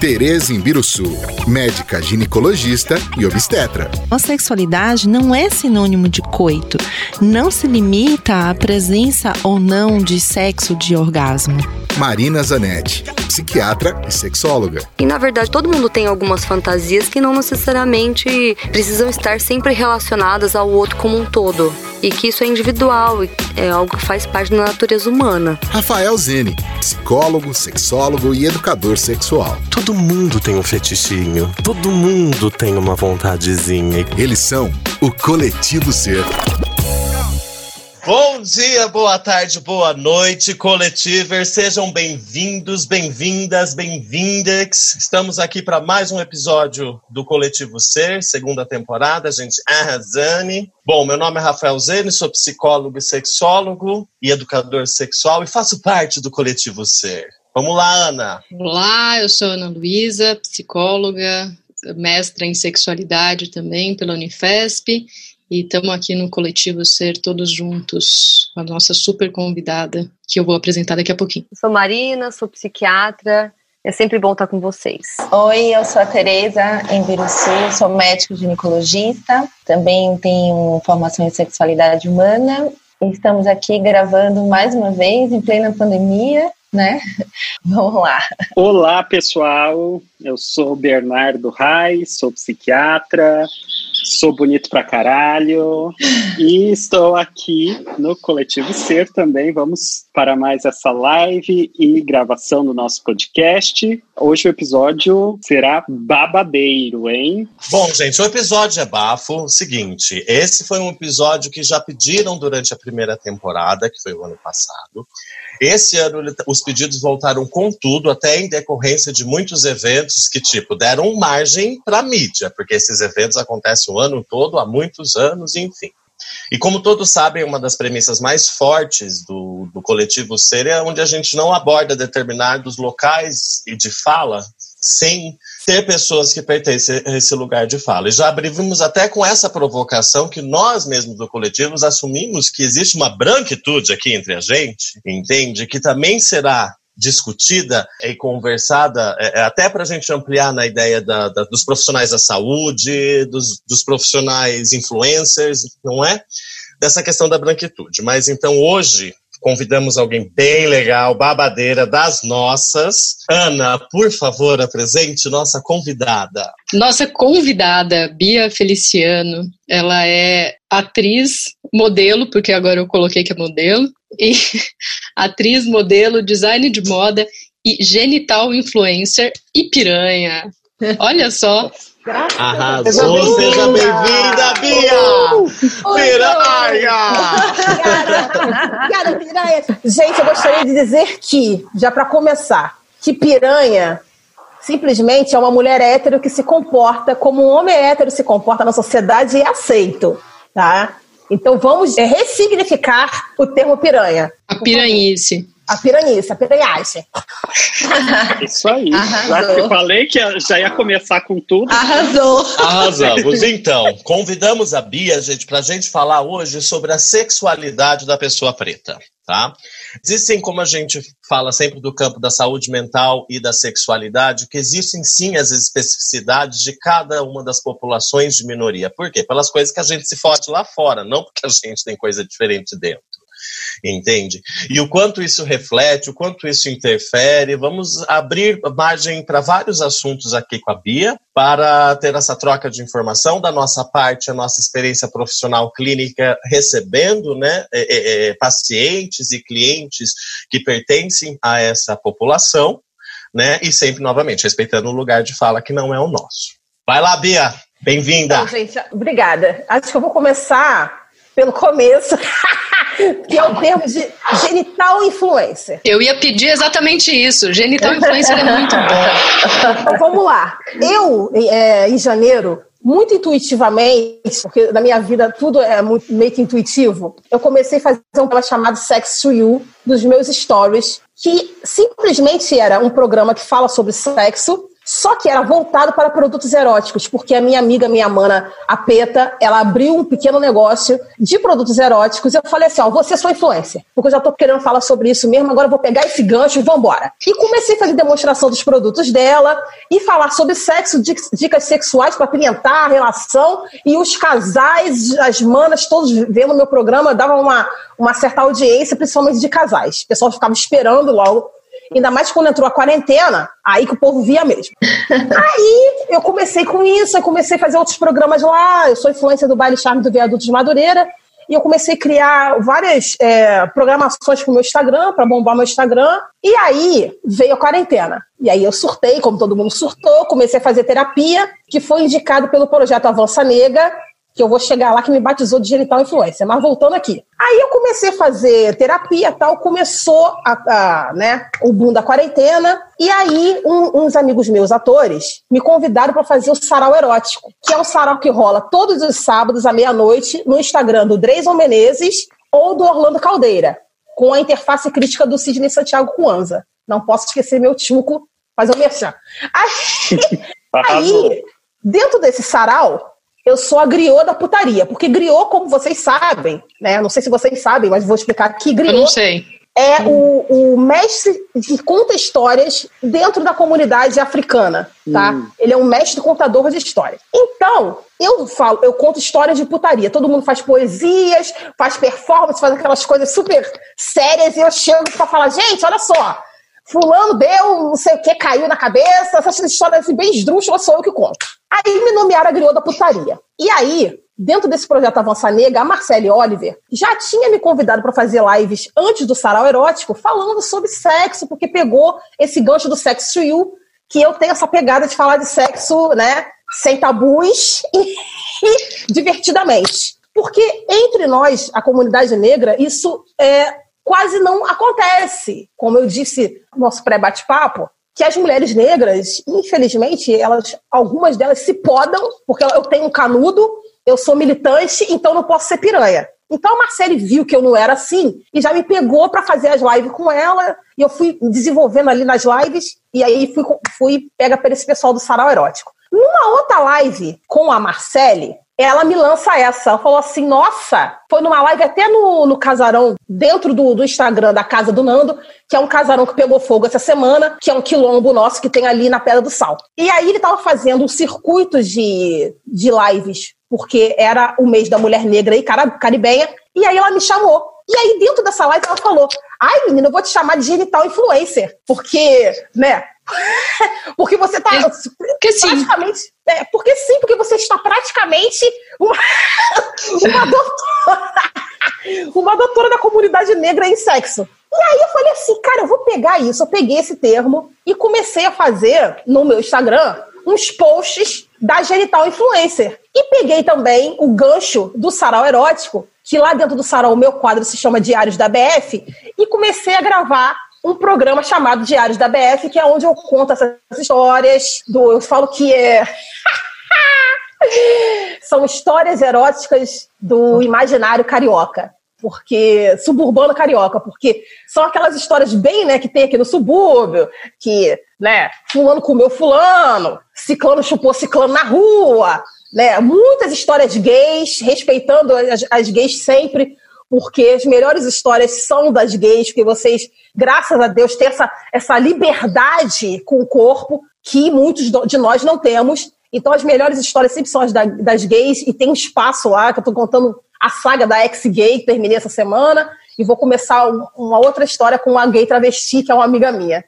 Tereza Imbiruçu, médica ginecologista e obstetra. A sexualidade não é sinônimo de coito. Não se limita à presença ou não de sexo de orgasmo. Marina Zanetti, psiquiatra e sexóloga. E na verdade, todo mundo tem algumas fantasias que não necessariamente precisam estar sempre relacionadas ao outro como um todo. E que isso é individual, é algo que faz parte da natureza humana. Rafael Zene, psicólogo, sexólogo e educador sexual. Todo mundo tem um fetichinho, todo mundo tem uma vontadezinha. Eles são o Coletivo Ser. Bom dia, boa tarde, boa noite, coletivers. Sejam bem-vindos, bem-vindas, bem-vindex. Estamos aqui para mais um episódio do Coletivo Ser, segunda temporada. A gente arrasane. Bom, meu nome é Rafael Zene, sou psicólogo e sexólogo e educador sexual e faço parte do Coletivo Ser. Vamos lá, Ana. Olá, eu sou Ana Luísa, psicóloga, mestra em sexualidade também pela Unifesp e estamos aqui no coletivo Ser Todos Juntos, com a nossa super convidada, que eu vou apresentar daqui a pouquinho. Eu sou Marina, sou psiquiatra. É sempre bom estar com vocês. Oi, eu sou a Tereza Embiruçu, sou médico ginecologista, também tenho formação em sexualidade humana. Estamos aqui gravando mais uma vez em plena pandemia, né? Vamos lá. Olá, pessoal. Eu sou Bernardo Reis, sou psiquiatra, sou bonito pra caralho e estou aqui no Coletivo Ser também. Vamos para mais essa live e gravação do nosso podcast. Hoje o episódio será babadeiro, hein? Bom, gente, o episódio é bafo. Seguinte, esse foi um episódio que já pediram durante a primeira temporada, que foi o ano passado. Esse ano os pedidos voltaram com tudo, até em decorrência de muitos eventos que, tipo, deram margem para mídia, porque esses eventos acontecem o ano todo, há muitos anos, enfim. E como todos sabem, uma das premissas mais fortes do, do coletivo Ser é onde a gente não aborda determinados locais e de fala sem ter pessoas que pertencem a esse lugar de fala. E já abrimos até com essa provocação que nós mesmos do coletivo assumimos que existe uma branquitude aqui entre a gente, entende? Que também será discutida e conversada, é, é até para a gente ampliar na ideia da, da, dos profissionais da saúde, dos, dos profissionais influencers, não é? Dessa questão da branquitude. Mas então hoje convidamos alguém bem legal, babadeira das nossas. Ana, por favor, apresente nossa convidada. Nossa convidada, Bia Feliciano, ela é atriz, modelo, porque agora eu coloquei que é modelo, e atriz, modelo, design de moda e genital influencer e piranha. Olha só. Arrasou, seja bem-vinda, Bia! Piranha! Obrigada, piranha! Gente, eu gostaria de dizer que, já para começar, que piranha simplesmente é uma mulher hétero que se comporta como um homem hétero se comporta na sociedade e é aceito, tá? Então vamos ressignificar o termo piranha. A piranhice. A piranhice, a piranhagem. Isso aí. Já que eu falei que já ia começar com tudo. Arrasou. Arrasamos. Então, convidamos a Bia, gente, para a gente falar hoje sobre a sexualidade da pessoa preta, tá? Existem, como a gente fala sempre do campo da saúde mental e da sexualidade, que existem sim as especificidades de cada uma das populações de minoria. Por quê? Pelas coisas que a gente se fode lá fora, não porque a gente tem coisa diferente dentro entende? E o quanto isso reflete, o quanto isso interfere. Vamos abrir margem para vários assuntos aqui com a Bia, para ter essa troca de informação da nossa parte, a nossa experiência profissional clínica recebendo né, é, é, pacientes e clientes que pertencem a essa população, né, e sempre, novamente, respeitando o lugar de fala que não é o nosso. Vai lá, Bia! Bem-vinda! Então, gente, obrigada. Acho que eu vou começar pelo começo. que é o termo de genital influencer. Eu ia pedir exatamente isso. Genital influencer é muito bom. Então vamos lá. Eu, é, em janeiro, muito intuitivamente, porque na minha vida tudo é muito, meio que intuitivo, eu comecei a fazer um programa chamado Sex to You dos meus stories, que simplesmente era um programa que fala sobre sexo, só que era voltado para produtos eróticos, porque a minha amiga, minha mana, a Peta, ela abriu um pequeno negócio de produtos eróticos. E eu falei assim: ó, você é sua influência, porque eu já tô querendo falar sobre isso mesmo, agora eu vou pegar esse gancho e vambora. E comecei a fazer demonstração dos produtos dela e falar sobre sexo, dicas sexuais para apimentar a relação. E os casais, as manas, todos vendo meu programa, dava uma, uma certa audiência, principalmente de casais. O pessoal ficava esperando logo Ainda mais quando entrou a quarentena, aí que o povo via mesmo. aí eu comecei com isso, eu comecei a fazer outros programas lá. Eu sou influência do Baile Charme do Viaduto de Madureira. E eu comecei a criar várias é, programações para o meu Instagram, para bombar meu Instagram. E aí veio a quarentena. E aí eu surtei, como todo mundo surtou, comecei a fazer terapia, que foi indicado pelo projeto Avança Nega, que eu vou chegar lá que me batizou de genital influência. Mas voltando aqui. Aí eu comecei a fazer terapia tal, começou a, a né, o boom da quarentena, e aí um, uns amigos meus, atores, me convidaram para fazer o sarau erótico, que é um sarau que rola todos os sábados à meia-noite no Instagram do Dreyson Menezes ou do Orlando Caldeira, com a interface crítica do Sidney Santiago Cuanza. Não posso esquecer meu tchuco, fazer o merchan. Aí, aí, dentro desse sarau, eu sou a griot da putaria, porque griot, como vocês sabem, né? Não sei se vocês sabem, mas vou explicar aqui. Griot eu não sei. é o, o, mestre que conta histórias dentro da comunidade africana, tá? Hum. Ele é um mestre contador de histórias. Então, eu falo, eu conto histórias de putaria. Todo mundo faz poesias, faz performance, faz aquelas coisas super sérias e eu chego para falar, gente, olha só, fulano deu, não sei o que, caiu na cabeça, essas histórias assim, bem esdrúxulas sou eu que conto. Aí me nomearam a griot da putaria. E aí, dentro desse projeto Avança Nega, a Marcele Oliver já tinha me convidado para fazer lives antes do sarau erótico, falando sobre sexo, porque pegou esse gancho do Sex to You, que eu tenho essa pegada de falar de sexo, né, sem tabus e, e divertidamente. Porque entre nós, a comunidade negra, isso é quase não acontece. Como eu disse no nosso pré-bate-papo, que as mulheres negras, infelizmente, elas, algumas delas se podam, porque eu tenho um canudo, eu sou militante, então não posso ser piranha. Então a Marcele viu que eu não era assim e já me pegou para fazer as lives com ela. E eu fui desenvolvendo ali nas lives e aí fui, fui pega para esse pessoal do Sarau Erótico. Numa outra live com a Marcele, ela me lança essa. Ela falou assim: nossa, foi numa live até no, no casarão, dentro do, do Instagram da Casa do Nando, que é um casarão que pegou fogo essa semana, que é um quilombo nosso que tem ali na Pedra do Sal. E aí ele tava fazendo um circuito de, de lives, porque era o mês da mulher negra e caribenha, e aí ela me chamou. E aí, dentro dessa live, ela falou: Ai, menina, eu vou te chamar de genital influencer, porque, né, porque você está é, praticamente. Sim. É, porque sim, porque você está praticamente uma, uma doutora. Uma doutora da comunidade negra em sexo. E aí eu falei assim, cara, eu vou pegar isso. Eu peguei esse termo e comecei a fazer no meu Instagram uns posts da genital influencer. E peguei também o gancho do sarau erótico, que lá dentro do sarau o meu quadro se chama Diários da BF, e comecei a gravar um programa chamado Diários da BF, que é onde eu conto essas histórias do. Eu falo que é. São histórias eróticas do imaginário carioca. Porque. Suburbano carioca, porque são aquelas histórias bem, né, que tem aqui no subúrbio, que, né, fulano comeu fulano, ciclano chupou ciclano na rua, né? Muitas histórias gays, respeitando as, as gays sempre, porque as melhores histórias são das gays, porque vocês, graças a Deus, têm essa, essa liberdade com o corpo que muitos de nós não temos. Então, as melhores histórias sempre são as das gays, e tem espaço lá, que eu estou contando a saga da ex-gay, que terminei essa semana, e vou começar uma outra história com uma gay travesti, que é uma amiga minha.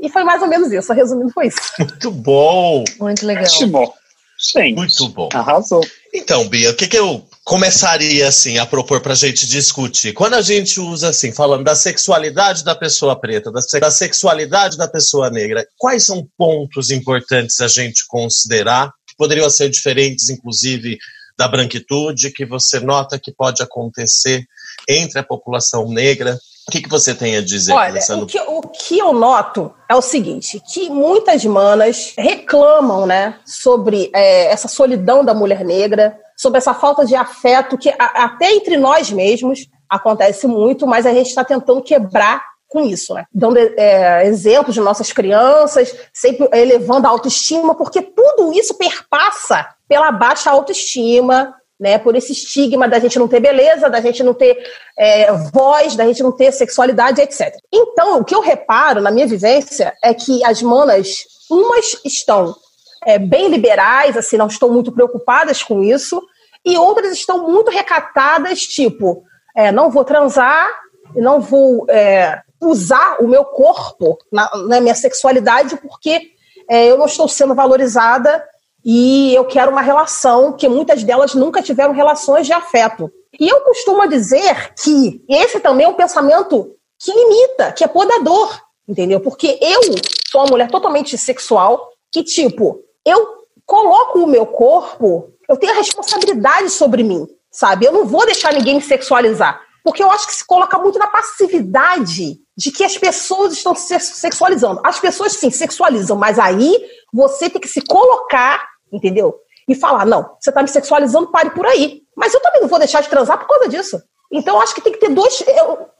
E foi mais ou menos isso, resumindo, foi isso. Muito bom! Muito legal. Ótimo. Gente, Muito bom. Arrasou. Então, Bia, o que, que eu começaria assim a propor para a gente discutir? Quando a gente usa assim, falando da sexualidade da pessoa preta, da, da sexualidade da pessoa negra, quais são pontos importantes a gente considerar que poderiam ser diferentes, inclusive da branquitude, que você nota que pode acontecer entre a população negra. O que, que você tem a dizer, Olha, o que, o que eu noto é o seguinte, que muitas manas reclamam, né, sobre é, essa solidão da mulher negra, sobre essa falta de afeto que a, até entre nós mesmos acontece muito, mas a gente está tentando quebrar com isso, né? Dando é, exemplos de nossas crianças, sempre elevando a autoestima, porque tudo isso perpassa pela baixa autoestima, né? Por esse estigma da gente não ter beleza, da gente não ter é, voz, da gente não ter sexualidade, etc. Então, o que eu reparo na minha vivência é que as manas, umas estão é, bem liberais, assim, não estão muito preocupadas com isso, e outras estão muito recatadas, tipo, é, não vou transar, não vou é, usar o meu corpo na, na minha sexualidade porque é, eu não estou sendo valorizada e eu quero uma relação que muitas delas nunca tiveram relações de afeto. E eu costumo dizer que esse também é um pensamento que limita, que é podador, entendeu? Porque eu sou uma mulher totalmente sexual que, tipo, eu coloco o meu corpo, eu tenho a responsabilidade sobre mim, sabe? Eu não vou deixar ninguém me sexualizar. Porque eu acho que se coloca muito na passividade de que as pessoas estão se sexualizando. As pessoas sim sexualizam, mas aí você tem que se colocar, entendeu? E falar: não, você está me sexualizando, pare por aí. Mas eu também não vou deixar de transar por causa disso. Então, acho que tem que ter dois,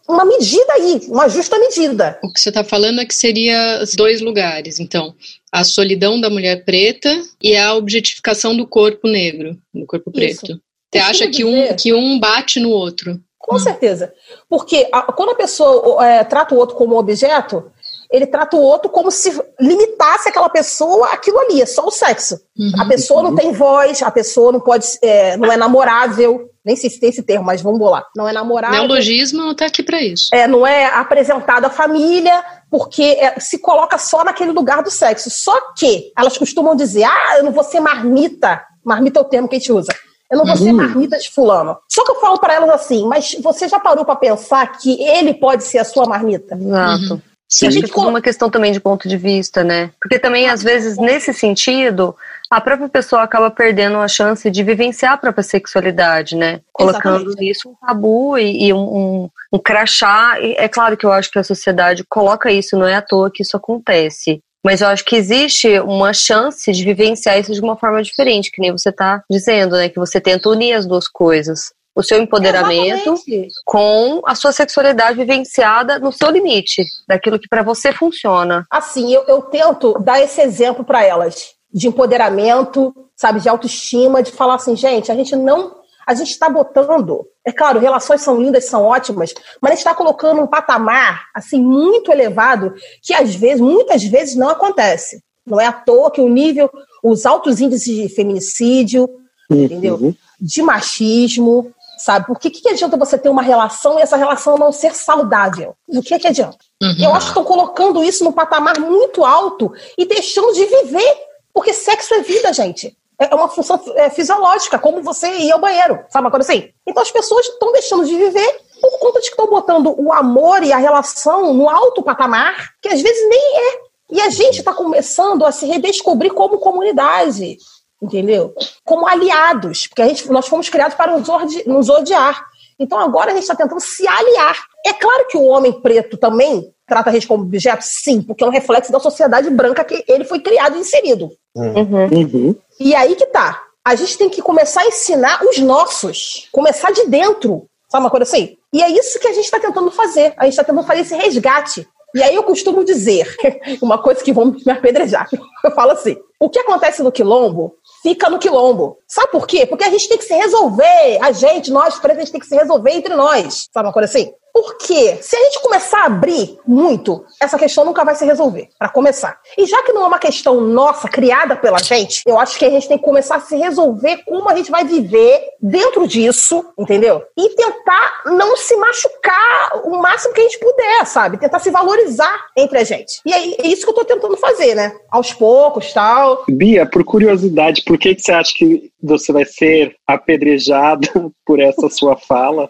uma medida aí, uma justa medida. O que você está falando é que seria dois lugares. Então, a solidão da mulher preta e a objetificação do corpo negro, do corpo preto. Isso. Você acha que um, que um bate no outro? Com hum. certeza. Porque a, quando a pessoa é, trata o outro como objeto, ele trata o outro como se limitasse aquela pessoa aquilo ali, é só o sexo. Uhum. A pessoa não tem voz, a pessoa não pode, é, não é namorável, nem sei se tem esse termo, mas vamos lá. Não é namorável. Neologismo está aqui para isso. É, não é apresentado à família, porque é, se coloca só naquele lugar do sexo. Só que elas costumam dizer, ah, eu não vou ser marmita. Marmita é o termo que a gente usa eu não vou ser uhum. marmita de fulano. Só que eu falo para elas assim, mas você já parou para pensar que ele pode ser a sua marmita? Exato. Uhum. Sim. Acho que é uma questão também de ponto de vista, né? Porque também, às vezes, nesse sentido, a própria pessoa acaba perdendo a chance de vivenciar a própria sexualidade, né? Colocando Exatamente. nisso um tabu e, e um, um, um crachá. E é claro que eu acho que a sociedade coloca isso, não é à toa que isso acontece. Mas eu acho que existe uma chance de vivenciar isso de uma forma diferente, que nem você está dizendo, né? Que você tenta unir as duas coisas. O seu empoderamento Exatamente. com a sua sexualidade vivenciada no seu limite, daquilo que para você funciona. Assim, eu, eu tento dar esse exemplo para elas de empoderamento, sabe, de autoestima, de falar assim, gente, a gente não a gente está botando, é claro, relações são lindas, são ótimas, mas a gente está colocando um patamar assim muito elevado que às vezes, muitas vezes não acontece. Não é à toa que o nível, os altos índices de feminicídio, uhum. entendeu? De machismo, sabe? Por que, que adianta você ter uma relação e essa relação não ser saudável? O que, que adianta? Uhum. Eu acho que estão colocando isso num patamar muito alto e deixando de viver, porque sexo é vida, gente. É, é uma função é, fisiológica, como você ir ao banheiro, sabe uma coisa assim? Então as pessoas estão deixando de viver por conta de que estão botando o amor e a relação no alto patamar, que às vezes nem é. E a gente está começando a se redescobrir como comunidade, entendeu? Como aliados, porque a gente, nós fomos criados para nos, nos odiar. Então agora a gente está tentando se aliar. É claro que o homem preto também trata a gente como objeto? Sim, porque é um reflexo da sociedade branca que ele foi criado e inserido. Uhum. Uhum. E aí que tá. A gente tem que começar a ensinar os nossos. Começar de dentro. Sabe uma coisa assim? E é isso que a gente está tentando fazer. A gente está tentando fazer esse resgate. E aí eu costumo dizer uma coisa que vão me apedrejar. Eu falo assim: o que acontece no quilombo fica no quilombo. Sabe por quê? Porque a gente tem que se resolver. A gente, nós, pretos, a gente tem que se resolver entre nós. Sabe uma coisa assim? Porque se a gente começar a abrir muito, essa questão nunca vai se resolver, para começar. E já que não é uma questão nossa, criada pela gente, eu acho que a gente tem que começar a se resolver como a gente vai viver dentro disso, entendeu? E tentar não se machucar o máximo que a gente puder, sabe? Tentar se valorizar entre a gente. E é isso que eu tô tentando fazer, né? Aos poucos, tal. Bia, por curiosidade, por que, que você acha que você vai ser apedrejada por essa sua fala?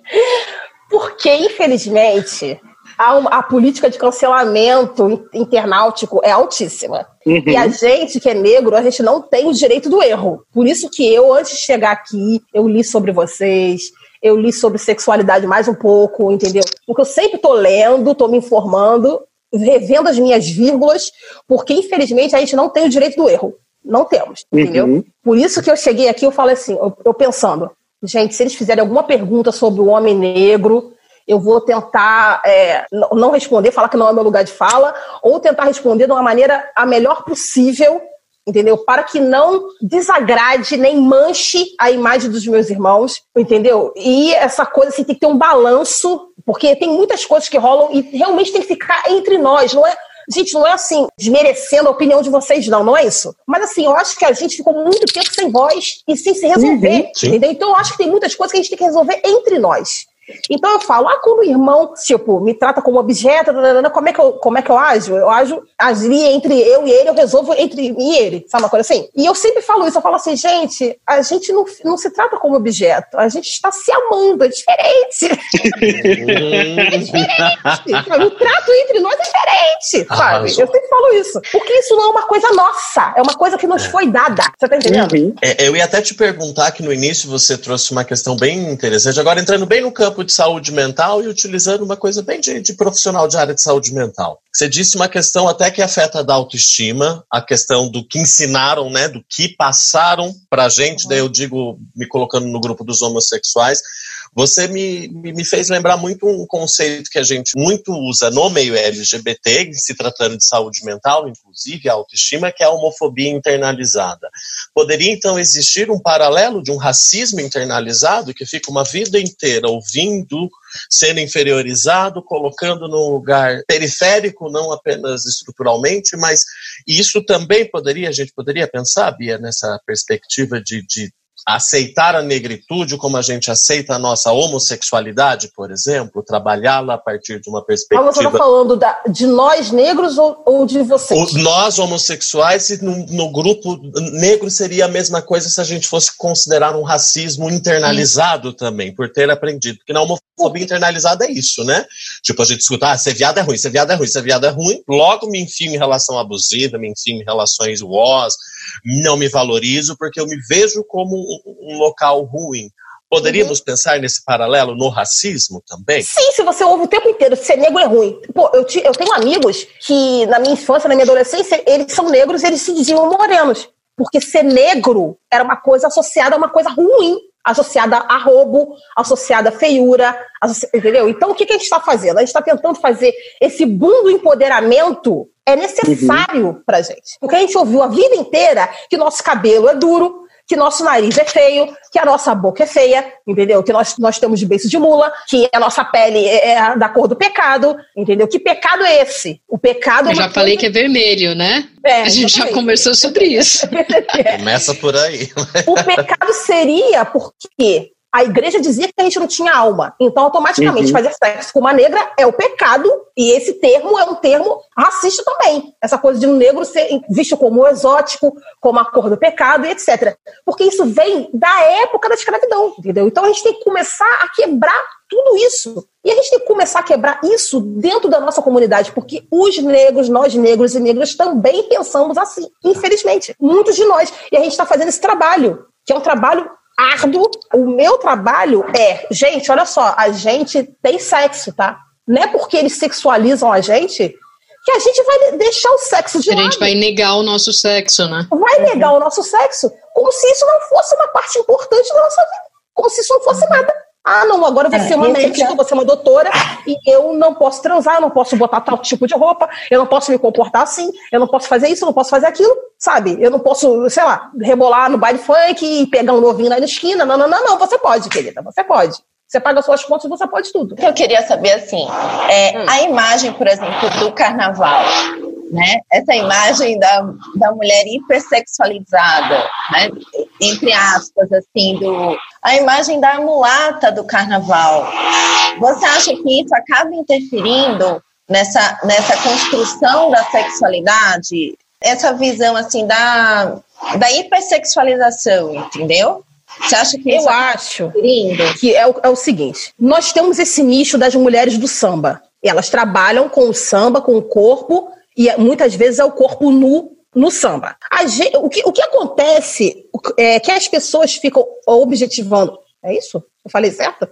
Porque, infelizmente, a, a, política de cancelamento internautico é altíssima. Uhum. E a gente que é negro, a gente não tem o direito do erro. Por isso que eu, antes de chegar aqui, eu li sobre vocês, eu li sobre sexualidade mais um pouco, entendeu? Porque eu sempre tô lendo, tô me informando, revendo as minhas vírgulas, porque infelizmente a gente não tem o direito do erro. Não temos, Uhum. entendeu? Por isso que eu cheguei aqui, eu falei assim, eu, eu pensando, gente, se eles fizerem alguma pergunta sobre o homem negro, eu vou tentar é, não responder, falar que não é meu lugar de fala, ou tentar responder de uma maneira a melhor possível, entendeu? Para que não desagrade nem manche a imagem dos meus irmãos, entendeu? E essa coisa assim, tem que ter um balanço, porque tem muitas coisas que rolam e realmente tem que ficar entre nós, não é? Gente, não é assim, desmerecendo a opinião de vocês, não, não é isso. Mas assim, eu acho que a gente ficou muito tempo sem voz e sem se resolver, Sim. entendeu? Então eu acho que tem muitas coisas que a gente tem que resolver entre nós. Então eu falo, ah, quando o irmão, tipo, me trata como objeto, como é que eu, como é que eu ajo? Eu ajo, agiria entre eu e ele, eu resolvo entre mim e ele, sabe uma coisa assim? E eu sempre falo isso, eu falo assim, gente, a gente não, não se trata como objeto, a gente está se amando, é diferente. É diferente, sabe? O trato entre nós é diferente, sabe? Eu sempre falo isso. Porque isso não é uma coisa nossa, é uma coisa que nos foi dada. Você tá entendendo? Uhum. É, eu ia até te perguntar que no início você trouxe uma questão bem interessante, agora entrando bem no campo de saúde mental e utilizando uma coisa bem de, de profissional de área de saúde mental. Você disse uma questão até que afeta da autoestima, a questão do que ensinaram, né, do que passaram pra gente, daí eu digo, me colocando no grupo dos homossexuais, você me, me fez lembrar muito um conceito que a gente muito usa no meio LGBT, se tratando de saúde mental, inclusive a autoestima, que é a homofobia internalizada. Poderia então existir um paralelo de um racismo internalizado que fica uma vida inteira ouvindo, sendo inferiorizado, colocando num lugar periférico, não apenas estruturalmente, mas isso também poderia, a gente poderia pensar, Bia, nessa perspectiva de, de aceitar a negritude como a gente aceita a nossa homossexualidade, por exemplo, trabalhá-la a partir de uma Mas você tá perspectiva falando da- de nós negros ou, ou de vocês? o- nós homossexuais, e no, no grupo negro seria a mesma coisa se a gente fosse considerar um racismo internalizado também, por ter aprendido. Porque na homofobia internalizada é isso, né? Tipo, a gente escuta, ah, ser viado é ruim, ser viado é ruim, ser viado é ruim, logo me enfio em relação abusiva, me enfio em relações was, não me valorizo, porque eu me vejo como um, um local ruim. Poderíamos pensar nesse paralelo no racismo também? Sim, se você ouve o tempo inteiro ser negro é ruim. Pô, eu, ti- eu tenho amigos que na minha infância, na minha adolescência, eles são negros e eles se diziam morenos. Porque ser negro era uma coisa associada a uma coisa ruim. Associada a roubo, associada a feiura, associ- entendeu? Então o que, que a gente está fazendo? A gente está tentando fazer esse boom do empoderamento é necessário pra gente. Porque a gente ouviu a vida inteira que nosso cabelo é duro, que nosso nariz é feio, que a nossa boca é feia, entendeu? Que nós, nós temos de beiço de mula, que a nossa pele é é da cor do pecado, entendeu? Que pecado é esse? O pecado é Eu uma já falei que coisa- é vermelho, né? É, a gente já conversou sobre isso. Começa por aí. O pecado seria porque a igreja dizia que a gente não tinha alma. Então, automaticamente, Uhum. fazer sexo com uma negra é o pecado, e esse termo é um termo racista também. Essa coisa de um negro ser visto como exótico, como a cor do pecado e etc. Porque isso vem da época da escravidão, entendeu? Então, a gente tem que começar a quebrar tudo isso. E a gente tem que começar a quebrar isso dentro da nossa comunidade, porque os negros, nós negros e negras, também pensamos assim, infelizmente. Muitos de nós. E a gente está fazendo esse trabalho, que é um trabalho árduo. O meu trabalho é, gente, olha só, a gente tem sexo, tá? Não é porque eles sexualizam a gente que a gente vai deixar o sexo de A lado gente vai negar o nosso sexo, né? vai negar o nosso sexo como se isso não fosse uma parte importante da nossa vida. Como se isso não fosse nada. Ah, não, agora vou É, ser uma médica, é- eu vou ser uma doutora e eu não posso transar, eu não posso botar tal tipo de roupa, eu não posso me comportar assim, eu não posso fazer isso, eu não posso fazer aquilo, sabe? Eu não posso, sei lá, rebolar no baile funk e pegar um novinho lá na esquina. Não, não, não, não, você pode, querida, você pode. Você paga suas contas, você pode tudo. que eu queria saber assim, é, a imagem, por exemplo, do carnaval, né? Essa imagem da, da mulher hipersexualizada, né? Entre aspas, assim, do a imagem da mulata do carnaval. Você acha que isso acaba interferindo nessa, nessa construção da sexualidade? Essa visão assim da, da hipersexualização, entendeu? Você acha que isso Eu acho interferindo? que é o, é o seguinte: nós temos esse nicho das mulheres do samba. Elas trabalham com o samba, com o corpo, e é- muitas vezes é o corpo nu no samba. A gen- o, que, o que acontece é que as pessoas ficam objetivando. É isso? Eu falei certo?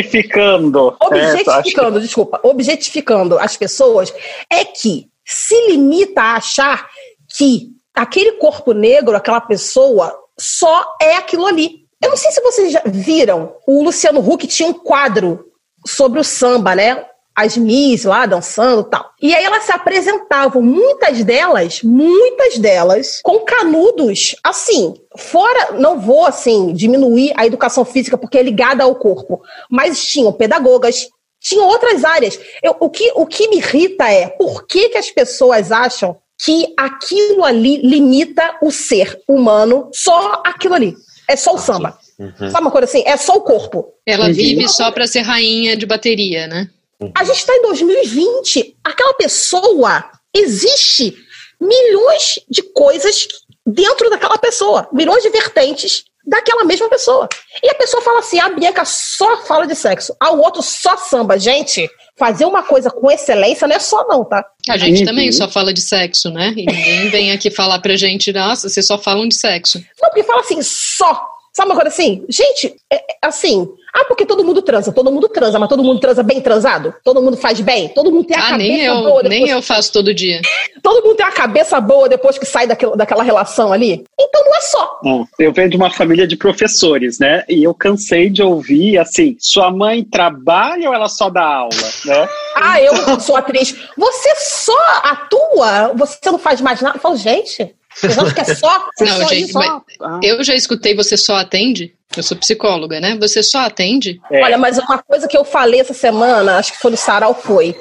Objetificando. Objetificando, é, desculpa. Objetificando as pessoas é que se limita a achar que aquele corpo negro, aquela pessoa, só é aquilo ali. Eu não sei se vocês já viram, o Luciano Huck tinha um quadro sobre o samba, né? As Miss lá dançando tal. E aí elas se apresentavam, muitas delas, muitas delas, com canudos, assim, fora, não vou, assim, diminuir a educação física porque é ligada ao corpo, mas tinham pedagogas, tinham outras áreas. Eu, o, que, o que me irrita é por que, que as pessoas acham que aquilo ali limita o ser humano, só aquilo ali. É só o samba. Uhum. Sabe uma coisa assim? É só o corpo. Ela vive só para ser rainha de bateria, né? A gente está em 2020. Aquela pessoa existe milhões de coisas dentro daquela pessoa, milhões de vertentes daquela mesma pessoa. E a pessoa fala assim: a Bianca só fala de sexo, a o outro só samba. Gente, fazer uma coisa com excelência não é só, não, tá? A gente uhum. também só fala de sexo, né? E ninguém vem aqui falar pra gente, nossa, vocês só falam de sexo. Não, porque fala assim, só. Sabe uma coisa assim? Gente, é, é, assim, ah, porque todo mundo transa, todo mundo transa, mas todo mundo transa bem transado? Todo mundo faz bem? Todo mundo tem a ah, cabeça nem eu, boa. Nem eu faço todo dia. Todo mundo tem a cabeça boa depois que sai daquilo, daquela relação ali? Então não é só. Bom, eu venho de uma família de professores, né? E eu cansei de ouvir assim: sua mãe trabalha ou ela só dá aula, né? Ah, eu sou atriz. Você só atua? Você não faz mais nada? Eu falo, gente. Vocês acham que é só? Não, só gente, só? Ah. eu já escutei você só atende. Eu sou psicóloga, né? Você só atende? É. Olha, mas uma coisa que eu falei essa semana, acho que foi no Sarau, foi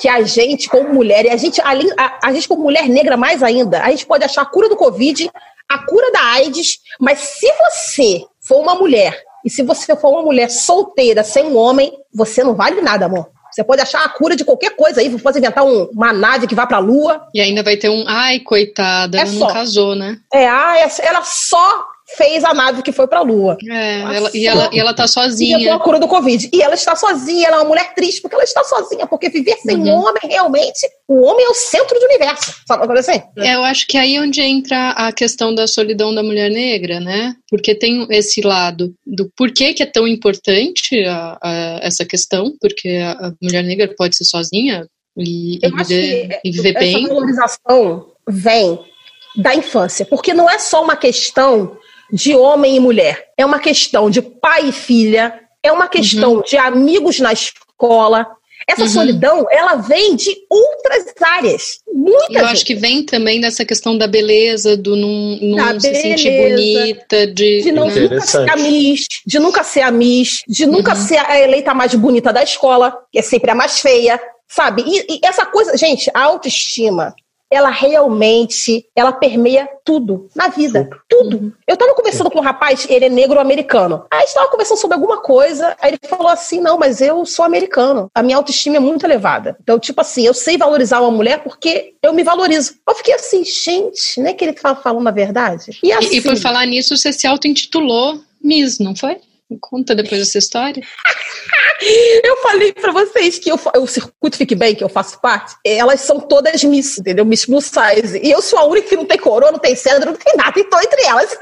que a gente, como mulher, e a gente, a, a, a gente como mulher negra mais ainda, a gente pode achar a cura do Covid, a cura da AIDS, mas se você for uma mulher, e se você for uma mulher solteira, sem um homem, você não vale nada, amor. Você pode achar a cura de qualquer coisa aí, você pode inventar um, uma nave que vá pra lua. E ainda vai ter um, ai, coitada, é ela só. não casou, né? É, ah, ela só fez a nave que foi para a Lua. É, ela, e, ela, e ela tá sozinha. E a cura do Covid. E ela está sozinha, ela é uma mulher triste porque ela está sozinha, porque viver sem uhum. homem, realmente, o homem é o centro do universo. Sabe o assim? É, eu acho que é aí onde entra a questão da solidão da mulher negra, né? Porque tem esse lado do porquê que é tão importante a, a, essa questão, porque a, mulher negra pode ser sozinha e, e viver, e viver bem. Essa valorização vem da infância, porque não é só uma questão de homem e mulher. É uma questão de pai e filha, é uma questão uhum. de amigos na escola. Essa uhum. solidão, ela vem de outras áreas. Muitas Eu acho que vem também dessa questão da beleza, do não, não se beleza, sentir bonita, de, de não, nunca ser a Miss, de nunca ser a Miss, de nunca uhum. ser a eleita mais bonita da escola, que é sempre a mais feia, sabe? E, e essa coisa, gente, a autoestima, ela realmente, ela permeia tudo na vida, tudo. Uhum. Eu estava conversando com um rapaz, ele é negro americano. Aí estava conversando sobre alguma coisa, aí ele falou assim: "Não, mas eu sou americano. A minha autoestima é muito elevada. Então, tipo assim, eu sei valorizar uma mulher porque eu me valorizo". Eu fiquei assim, gente, não é que ele estava falando a verdade? E, assim, e, e por assim falar nisso, você se auto-intitulou Miss, não foi? Conta depois essa história. eu falei para vocês que eu, o Circuito Fique Bem, que eu faço parte, elas são todas Miss, entendeu? Miss Plus Size. E eu sou a única que não tem coroa, não tem cedro, não tem nada, então entre elas.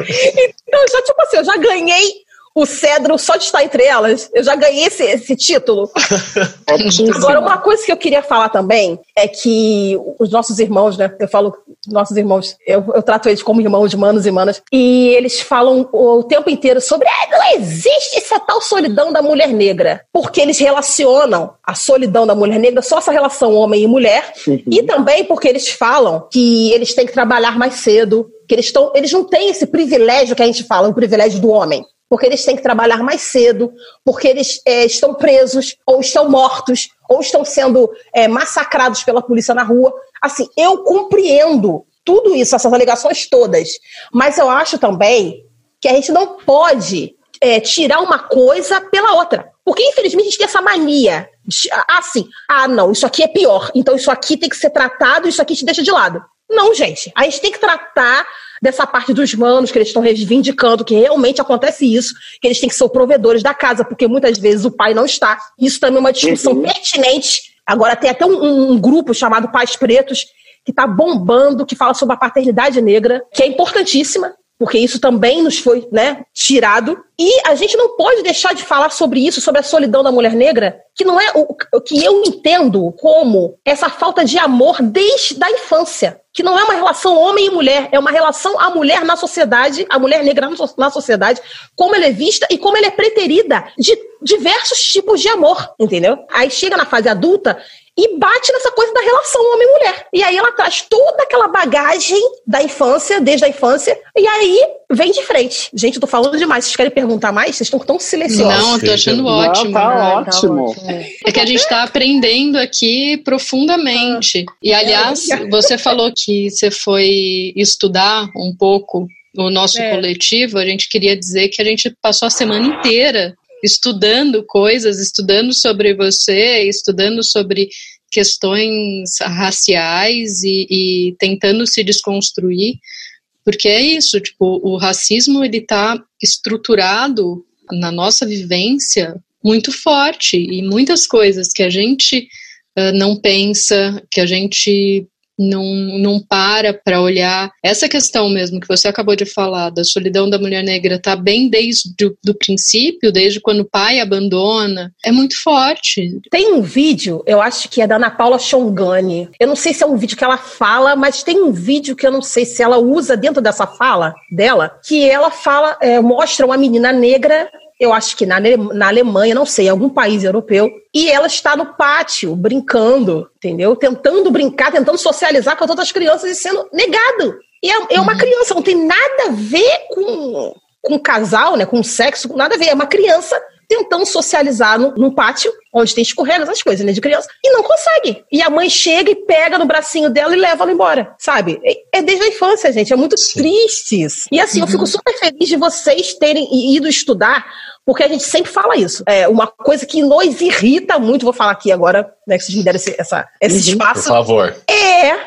então, já, tipo assim, eu já ganhei o Cedro só de estar entre elas, eu já ganhei esse, esse título. Agora, uma coisa que eu queria falar também é que os nossos irmãos, né? Eu falo nossos irmãos, eu, eu trato eles como irmãos, manos e manas, e eles falam o tempo inteiro sobre ah, não existe essa tal solidão da mulher negra, porque eles relacionam a solidão da mulher negra só essa relação homem e mulher, uhum. e também porque eles falam que eles têm que trabalhar mais cedo, que eles, estão, eles não têm esse privilégio que a gente fala, o privilégio do homem porque eles têm que trabalhar mais cedo, porque eles é, estão presos, ou estão mortos, ou estão sendo é, massacrados pela polícia na rua. Assim, eu compreendo tudo isso, essas alegações todas, mas eu acho também que a gente não pode é, tirar uma coisa pela outra. Porque, infelizmente, a gente tem essa mania. De, assim, ah, não, isso aqui é pior, então isso aqui tem que ser tratado, isso aqui te deixa de lado. Não, gente. A gente tem que tratar dessa parte dos manos, que eles estão reivindicando que realmente acontece isso, que eles têm que ser provedores da casa, porque muitas vezes o pai não está. Isso também é uma discussão uhum. pertinente. Agora tem até um, um grupo chamado Pais Pretos, que está bombando, que fala sobre a paternidade negra, que é importantíssima, porque isso também nos foi né, tirado. E a gente não pode deixar de falar sobre isso, sobre a solidão da mulher negra, que não é o, o que eu entendo como essa falta de amor desde a infância que não é uma relação homem e mulher, é uma relação a mulher na sociedade, a mulher negra na sociedade, como ela é vista e como ela é preterida de diversos tipos de amor, entendeu? Aí chega na fase adulta e bate nessa coisa da relação homem-mulher. E aí ela traz toda aquela bagagem da infância, desde a infância, e aí vem de frente. Gente, eu tô falando demais. Vocês querem perguntar mais? Vocês estão tão silenciosos. Não, eu tô achando Não, ótimo. Tá né? ótimo. Tá ótimo. É que a gente tá aprendendo aqui profundamente. E, aliás, você falou que você foi estudar um pouco o nosso é. coletivo. A gente queria dizer que a gente passou a semana inteira estudando coisas, estudando sobre você, estudando sobre questões raciais e, e tentando se desconstruir, porque é isso, tipo, o racismo ele está estruturado na nossa vivência muito forte e muitas coisas que a gente uh, não pensa, que a gente não, não para para olhar essa questão mesmo que você acabou de falar, da solidão da mulher negra, tá bem desde o do princípio, desde quando o pai abandona, é muito forte. Tem um vídeo, eu acho que é da Ana Paula Chongani, eu não sei se é um vídeo que ela fala, mas tem um vídeo que eu não sei se ela usa dentro dessa fala dela, que ela fala, é, mostra uma menina negra eu acho que na, na Alemanha, não sei, algum país europeu, e ela está no pátio, brincando, entendeu? Tentando brincar, tentando socializar com as outras crianças e sendo negado. E é, é uma uhum. criança, não tem nada a ver com, com casal, né? Com sexo, nada a ver. É uma criança tentando socializar no, num pátio, onde tem escorregas, essas coisas, né, de criança, e não consegue. E a mãe chega e pega no bracinho dela e leva ela embora, sabe? É, é desde a infância, gente, é muito Sim. triste isso. E assim, uhum. eu fico super feliz de vocês terem ido estudar, porque a gente sempre fala isso. É uma coisa que nos irrita muito, vou falar aqui agora, né, que vocês me deram esse, essa, esse uhum. espaço. Por favor. É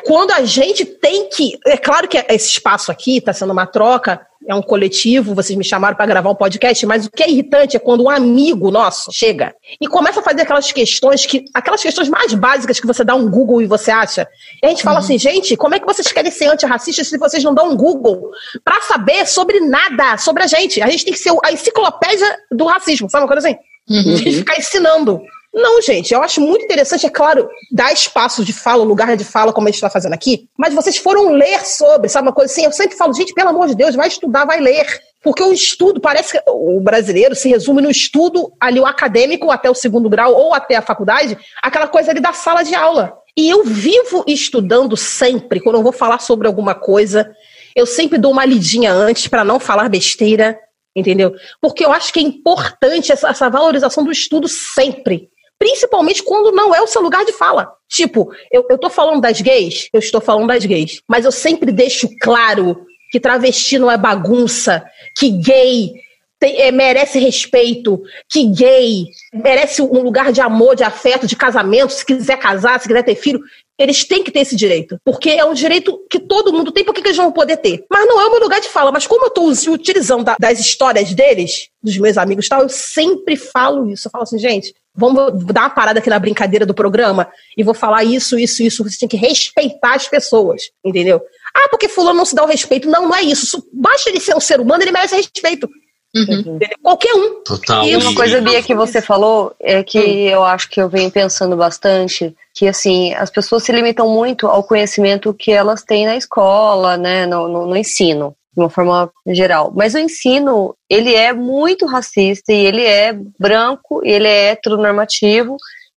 quando a gente tem que. É claro que esse espaço aqui está sendo uma troca, é um coletivo, vocês me chamaram para gravar um podcast, mas o que é irritante é quando um amigo nosso chega e começa a fazer aquelas questões que aquelas questões mais básicas que você dá um Google e você acha. E a gente fala uhum. assim, gente, como é que vocês querem ser antirracistas se vocês não dão um Google para saber sobre nada, sobre a gente? A gente tem que ser a enciclopédia do racismo, sabe uma coisa assim? Uhum. De ficar ensinando. Não, gente, eu acho muito interessante, é claro, dar espaço de fala, lugar de fala, como a gente está fazendo aqui, mas vocês foram ler sobre, sabe uma coisa assim? Eu sempre falo, gente, pelo amor de Deus, vai estudar, vai ler. Porque o estudo, parece que o brasileiro se resume no estudo ali, o acadêmico, até o segundo grau ou até a faculdade, aquela coisa ali da sala de aula. E eu vivo estudando sempre, quando eu vou falar sobre alguma coisa, eu sempre dou uma lidinha antes para não falar besteira, entendeu? Porque eu acho que é importante essa, essa valorização do estudo sempre principalmente quando não é o seu lugar de fala. Tipo, eu, eu tô falando das gays, eu estou falando das gays, mas eu sempre deixo claro que travesti não é bagunça, que gay tem, é, merece respeito, que gay merece um lugar de amor, de afeto, de casamento, se quiser casar, se quiser ter filho. Eles têm que ter esse direito, porque é um direito que todo mundo tem, por que eles vão poder ter? Mas não é o meu lugar de fala. Mas como eu estou utilizando da, das histórias deles, dos meus amigos e tal, eu sempre falo isso. Eu falo assim, gente, vamos dar uma parada aqui na brincadeira do programa e vou falar isso, isso, isso. Você tem que respeitar as pessoas, entendeu? Ah, porque fulano não se dá o respeito. Não, não é isso. Basta ele ser um ser humano, ele merece respeito. Uhum. Qualquer um. Total. E uma coisa, Bia, que você falou é que hum. eu acho que eu venho pensando bastante que assim as pessoas se limitam muito ao conhecimento que elas têm na escola, né, no, no, no ensino de uma forma geral. Mas o ensino, ele é muito racista e ele é branco, e ele é heteronormativo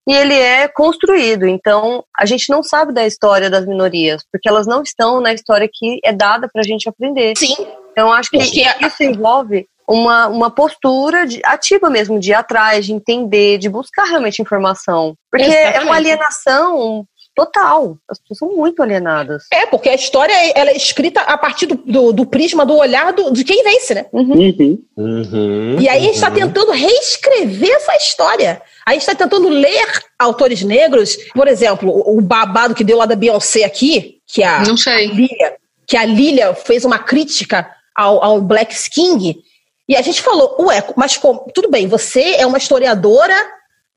e ele é construído. Então, a gente não sabe da história das minorias, porque elas não estão na história que é dada para a gente aprender. Sim. Então, acho que porque isso envolve uma, uma postura de, ativa mesmo, de ir atrás, de entender, de buscar realmente informação. Porque Exatamente. é uma alienação total. As pessoas são muito alienadas. É, porque a história ela é escrita a partir do, do, do prisma, do olhar do, de quem vence, né? Uhum. Uhum. uhum. E aí a gente está tentando reescrever essa história. A gente está tentando ler autores negros, por exemplo, o, o babado que deu lá da Beyoncé aqui, que a, Não sei. a Lilia, que a Lilia fez uma crítica ao, ao Black Skin, e a gente falou, ué, mas como, tudo bem, você é uma historiadora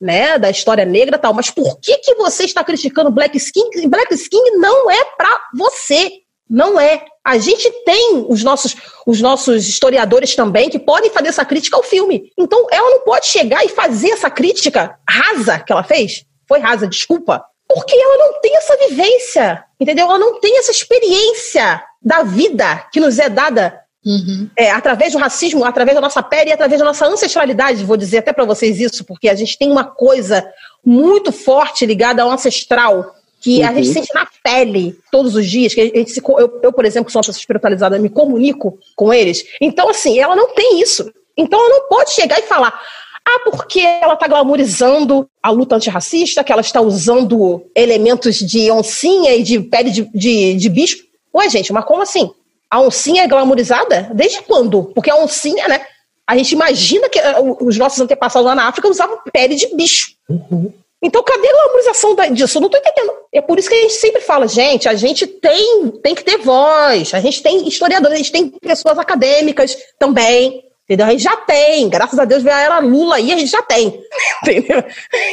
né, da história negra tal, mas por que que você está criticando Black Skin? Black Skin não é para você. Não é. A gente tem os nossos, os nossos historiadores também que podem fazer essa crítica ao filme. Então, ela não pode chegar e fazer essa crítica rasa que ela fez. Foi rasa, desculpa. Porque ela não tem essa vivência, entendeu? Ela não tem essa experiência da vida que nos é dada Uhum. É, através do racismo, através da nossa pele e através da nossa ancestralidade, vou dizer até para vocês isso, porque a gente tem uma coisa muito forte ligada ao ancestral, que uhum. a gente uhum. sente na pele todos os dias, que a gente se, eu, eu, por exemplo, sou uma pessoa espiritualizada, me comunico com eles. Então, assim, ela não tem isso. Então, ela não pode chegar e falar, ah, porque ela está glamorizando a luta antirracista, que ela está usando elementos de oncinha e de pele de, de, de bicho. Ué, gente, mas como assim? A oncinha é glamorizada? Desde quando? Porque a oncinha, né? A gente imagina que uh, os nossos antepassados lá na África usavam pele de bicho. Uhum. Então, cadê a glamorização disso? Eu não estou entendendo. É por isso que a gente sempre fala, gente, a gente tem, tem que ter voz, a gente tem historiadores, a gente tem pessoas acadêmicas também. Entendeu? A gente já tem, graças a Deus veio a era Lula aí, a gente já tem. Entendeu?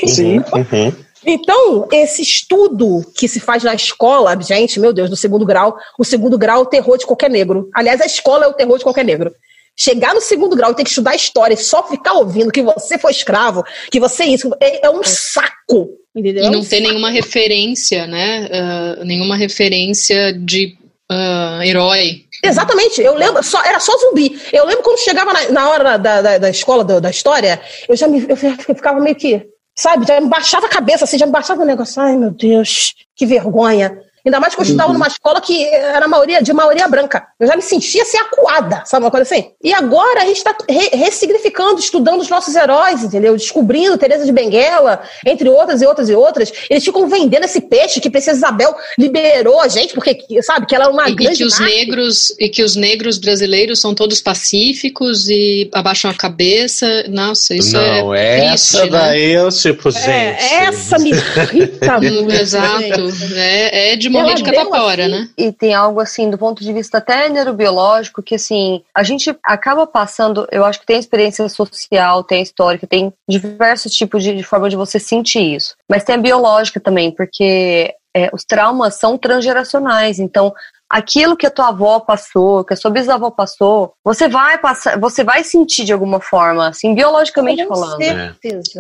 Sim. Uhum. Então, esse estudo que se faz na escola, gente, meu Deus, do segundo grau, o segundo grau é o terror de qualquer negro. Aliás, a escola é o terror de qualquer negro. Chegar no segundo grau e ter que estudar história e só ficar ouvindo que você foi escravo, que você é isso, é, é um saco. Entendeu? E não tem nenhuma referência, né? Uh, nenhuma referência de uh, herói. Exatamente, eu lembro, só, era só zumbi. Eu lembro quando chegava na, na hora da, da, da escola do, da história, eu já me, eu ficava meio que sabe? Já me baixava a cabeça, assim, já me baixava o negócio. Ai, meu Deus, que vergonha. Ainda mais que eu estudava uhum. numa escola que era maioria, de maioria branca. Eu já me sentia assim, acuada, sabe uma coisa assim? E agora a gente está re ressignificando, estudando os nossos heróis, entendeu? Descobrindo Teresa de Benguela, entre outras e outras e outras. Eles ficam vendendo esse peixe que Princesa Isabel liberou a gente, porque, sabe, que ela é uma e, grande. E que, os negros, e que os negros brasileiros são todos pacíficos e abaixam a cabeça. Nossa, isso Não, é. Essa triste, né? daí né? eu, tipo, é, gente. É, essa me irrita muito. Exato. É, é de morrer de catapora, assim, né? E tem algo assim, do ponto de vista até neurobiológico, que assim, a gente acaba passando, eu acho que tem experiência social, tem histórica, tem diversos tipos de, de forma de você sentir isso. Mas tem a biológica também, porque é, os traumas são transgeracionais, então aquilo que a tua avó passou, que a sua bisavó passou, você vai passar, você vai sentir de alguma forma, assim, biologicamente falando. É.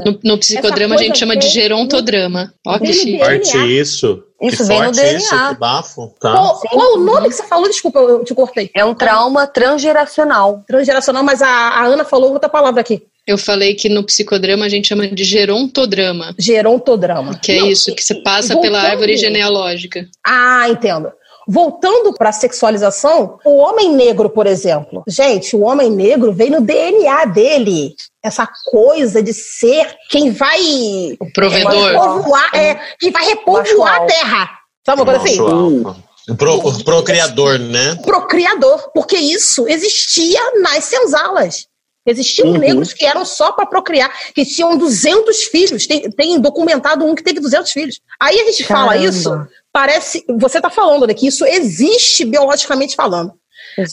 No, no, psicodrama a gente chama de gerontodrama. Ó que chique. Forte isso. Isso que vem no DNA. Isso, que bafo. Tá. Qual, qual, o nome que você falou? Desculpa, eu te cortei. É um trauma transgeracional. Transgeracional, mas a, a Ana falou outra palavra aqui. Eu falei que no psicodrama a gente chama de gerontodrama. Gerontodrama. Que é Não, isso, que você passa pela árvore genealógica. Ah, entendo. Voltando para a sexualização, o homem negro, por exemplo. Gente, o homem negro veio no DNA dele. Essa coisa de ser quem vai. O provedor. É, repovoar, é, quem vai repovoar a terra. Sabe uma coisa assim? O, pro, procriador, né? Procriador, porque isso existia nas senzalas. Existiam uhum. negros que eram só para procriar, que tinham 200 filhos. Tem, tem, documentado um que teve 200 filhos. Aí a gente Caramba. fala isso, parece. Você está falando né, que isso existe biologicamente falando.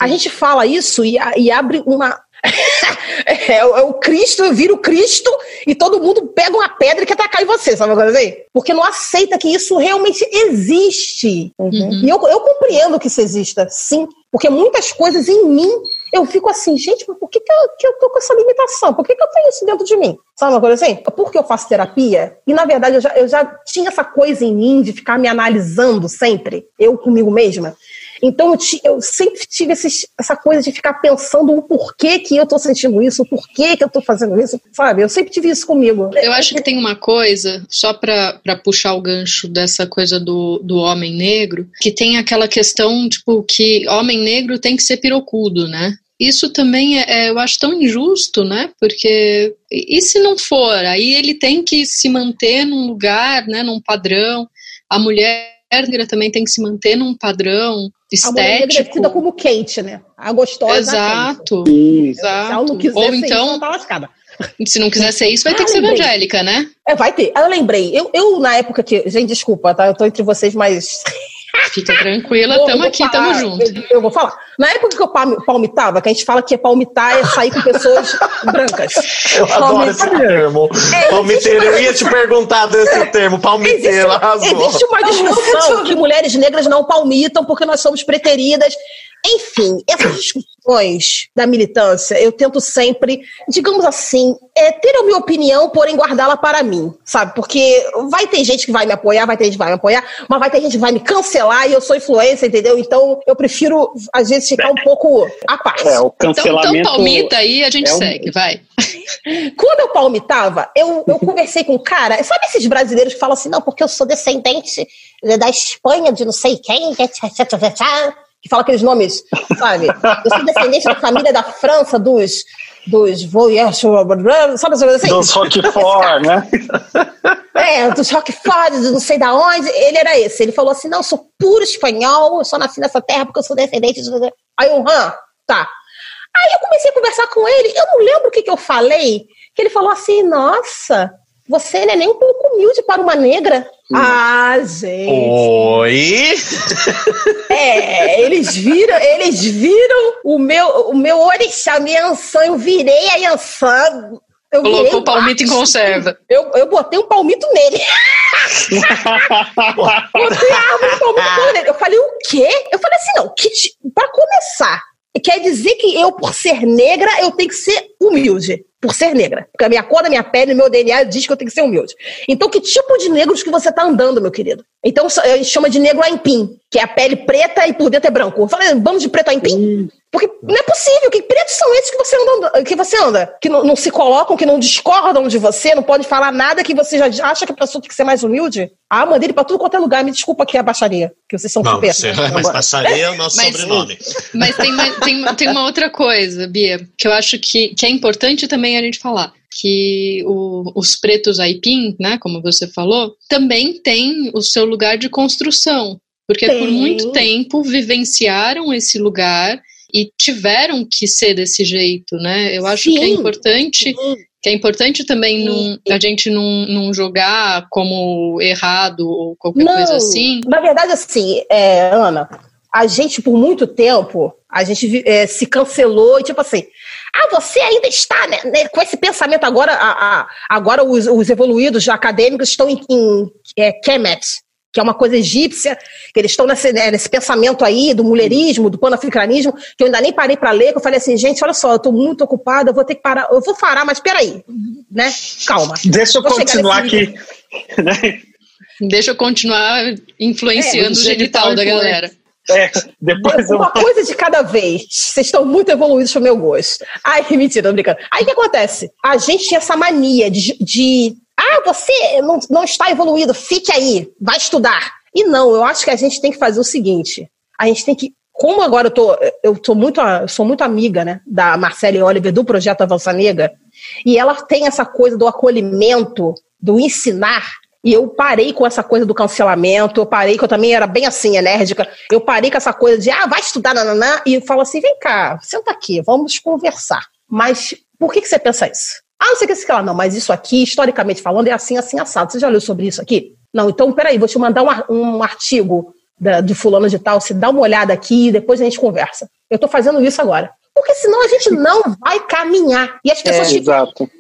A gente fala isso e, e abre uma. é, é, o Cristo, vira o Cristo e todo mundo pega uma pedra e quer atacar em você, sabe agora assim? Porque não aceita que isso realmente existe. Uhum. E eu, eu compreendo que isso exista, sim, porque muitas coisas em mim eu fico assim, gente, mas por que, que, eu, que eu tô com essa limitação? Por que, que eu tenho isso dentro de mim? Sabe uma coisa assim? Porque eu faço terapia e, na verdade, eu já, eu já tinha essa coisa em mim de ficar me analisando sempre, eu comigo mesma. Então eu, eu sempre tive esses, essa coisa de ficar pensando o porquê que eu estou sentindo isso, o porquê que eu estou fazendo isso, sabe? Eu sempre tive isso comigo. Eu acho que tem uma coisa, só para puxar o gancho dessa coisa do, do homem negro, que tem aquela questão, tipo, que homem negro tem que ser pirocudo, né? isso também é, é, eu acho tão injusto, né? Porque e se não for, aí ele tem que se manter num lugar, né, num padrão. A mulher também tem que se manter num padrão estético. A mulher negra é tida como Kate, né? A gostosa. Exato. Exato. Ou então, isso, tá se não quiser ser isso, vai ah, ter que ser lembrei. evangélica, né? É, vai ter. Eu lembrei. Eu, eu, na época que. Gente, desculpa, tá? Eu tô entre vocês, mas. Fica tranquila, estamos aqui, estamos juntos. Eu, eu, vou falar. Na época que eu palmitava, que a gente fala que é palmitar é sair com pessoas brancas. Eu adoro esse termo. É, palmiteiro, eu ia te perguntar desse termo, palmiteiro, existe, existe uma discussão que mulheres negras não palmitam porque nós somos preteridas. Enfim, essas discussões da militância, eu tento sempre, digamos assim, é, ter a minha opinião, porém guardá-la para mim, sabe? Porque vai ter gente que vai me apoiar, vai ter gente que vai me apoiar, mas vai ter gente que vai me cancelar e eu sou influência, entendeu? Então eu prefiro, às vezes, ficar um pouco à parte. É, o cancelamento... Então, então palmita aí a gente é um... segue, vai. Quando eu palmitava, eu, eu conversei com um cara, sabe esses brasileiros que falam assim, não, porque eu sou descendente da Espanha, de não sei quem, que fala aqueles nomes, sabe? Eu sou descendente da família da França, dos dos sabe assim? Dos Roquefort, né? É, dos Roquefort, não sei da onde. Ele era esse. Ele falou assim: não, eu sou puro espanhol, eu só nasci nessa terra porque eu sou descendente de. Aí o Han, tá. Aí eu comecei a conversar com ele, eu não lembro o que, que eu falei, que ele falou assim: nossa, você não é nem um pouco humilde para uma negra. Ah, gente. Oi? É, eles viram, eles viram o meu, o meu orixá, minha ançã, eu virei a Yansan. Eu Colocou o palmito em conserva. Eu, eu botei um palmito nele. botei a árvore um palmito nele. Eu falei, o quê? Eu falei assim, não, que, para começar, quer dizer que eu, por ser negra, eu tenho que ser humilde por ser negra. Porque a minha cor da minha pele, meu DNA diz que eu tenho que ser humilde. Então, que tipo de negros que você está andando, meu querido? Então, a gente chama de negro aipim, que é a pele preta e por dentro é branco. Eu falei, vamos de preto aipim? Hum. Porque não é possível. Que pretos são esses que você anda, que, você anda, que não, não, se colocam, que não discordam de você, não pode falar nada que você já acha que a pessoa tem que ser mais humilde? Ah, mandei ele pra tudo quanto é lugar. Me desculpa que é a baixaria, que vocês são não, você, Mas baixaria é o nosso mas, sobrenome. Mas tem, tem, tem uma outra coisa, Bia, que eu acho que, que é importante também a gente falar que o, os pretos aipim, né, como você falou, também tem o seu lugar de construção, porque tem. por muito tempo vivenciaram esse lugar e tiveram que ser desse jeito, né? Eu acho Sim. que é importante Sim. que é importante também a gente não, não jogar como errado ou qualquer não, coisa assim. Na verdade, assim, é, Ana, a gente por muito tempo a gente é, se cancelou e tipo assim, ah, você ainda está né, né, com esse pensamento agora, a, a, agora os, os, evoluídos acadêmicos estão em, em é, Kemet, que é uma coisa egípcia, que eles estão nesse, né, nesse pensamento aí do mulherismo, do panafricanismo, que eu ainda nem parei para ler, que eu falei assim, gente, olha só, eu estou muito ocupada, eu vou ter que parar, eu vou parar, mas peraí, né? Calma. Deixa eu continuar aqui. Deixa eu continuar influenciando é, o genital da galera. É, depois Uma eu... coisa de cada vez. Vocês estão muito evoluídos pro meu gosto. Ai, mentira, tô brincando. Aí o que acontece? A gente tinha essa mania de, de ah, você não, não está evoluído, fique aí, vai estudar. E não, eu acho que a gente tem que fazer o seguinte: a gente tem que. Como agora eu tô, eu tô muito, sou muito amiga, né, da Marcele Oliver do projeto Avança Negra, e ela tem essa coisa do acolhimento, do ensinar. E eu parei com essa coisa do cancelamento, eu parei, que eu também era bem assim, enérgica, eu parei com essa coisa de, ah, vai estudar, nananã, e falo assim, vem cá, senta aqui, vamos conversar. Mas por que, que você pensa isso? Ah, não sei o que, sei lá, não, mas isso aqui, historicamente falando, é assim, assim, assado. Você já leu sobre isso aqui? Não, então, peraí, vou te mandar um, um artigo da, de fulano de tal, você dá uma olhada aqui e depois a gente conversa. Eu estou fazendo isso agora. Porque senão a gente não vai caminhar. E as pessoas é, ficam. Exato.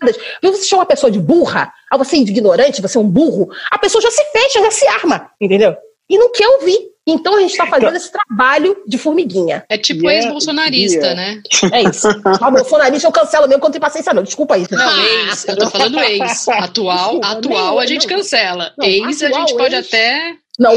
Você chama uma pessoa de burra, ah, você é ignorante, você é um burro, a pessoa já se fecha, já se arma, entendeu? E não quer ouvir. Então a gente está fazendo esse trabalho de formiguinha. É tipo yeah, ex-bolsonarista, yeah. né? É isso. A bolsonarista eu cancelo mesmo quando tem paciência, não. Desculpa aí. Não, ex. Eu tô falando ex. Atual, Desculpa, atual não, a gente não, cancela. Não, ex atual, a gente pode ex... até. Não,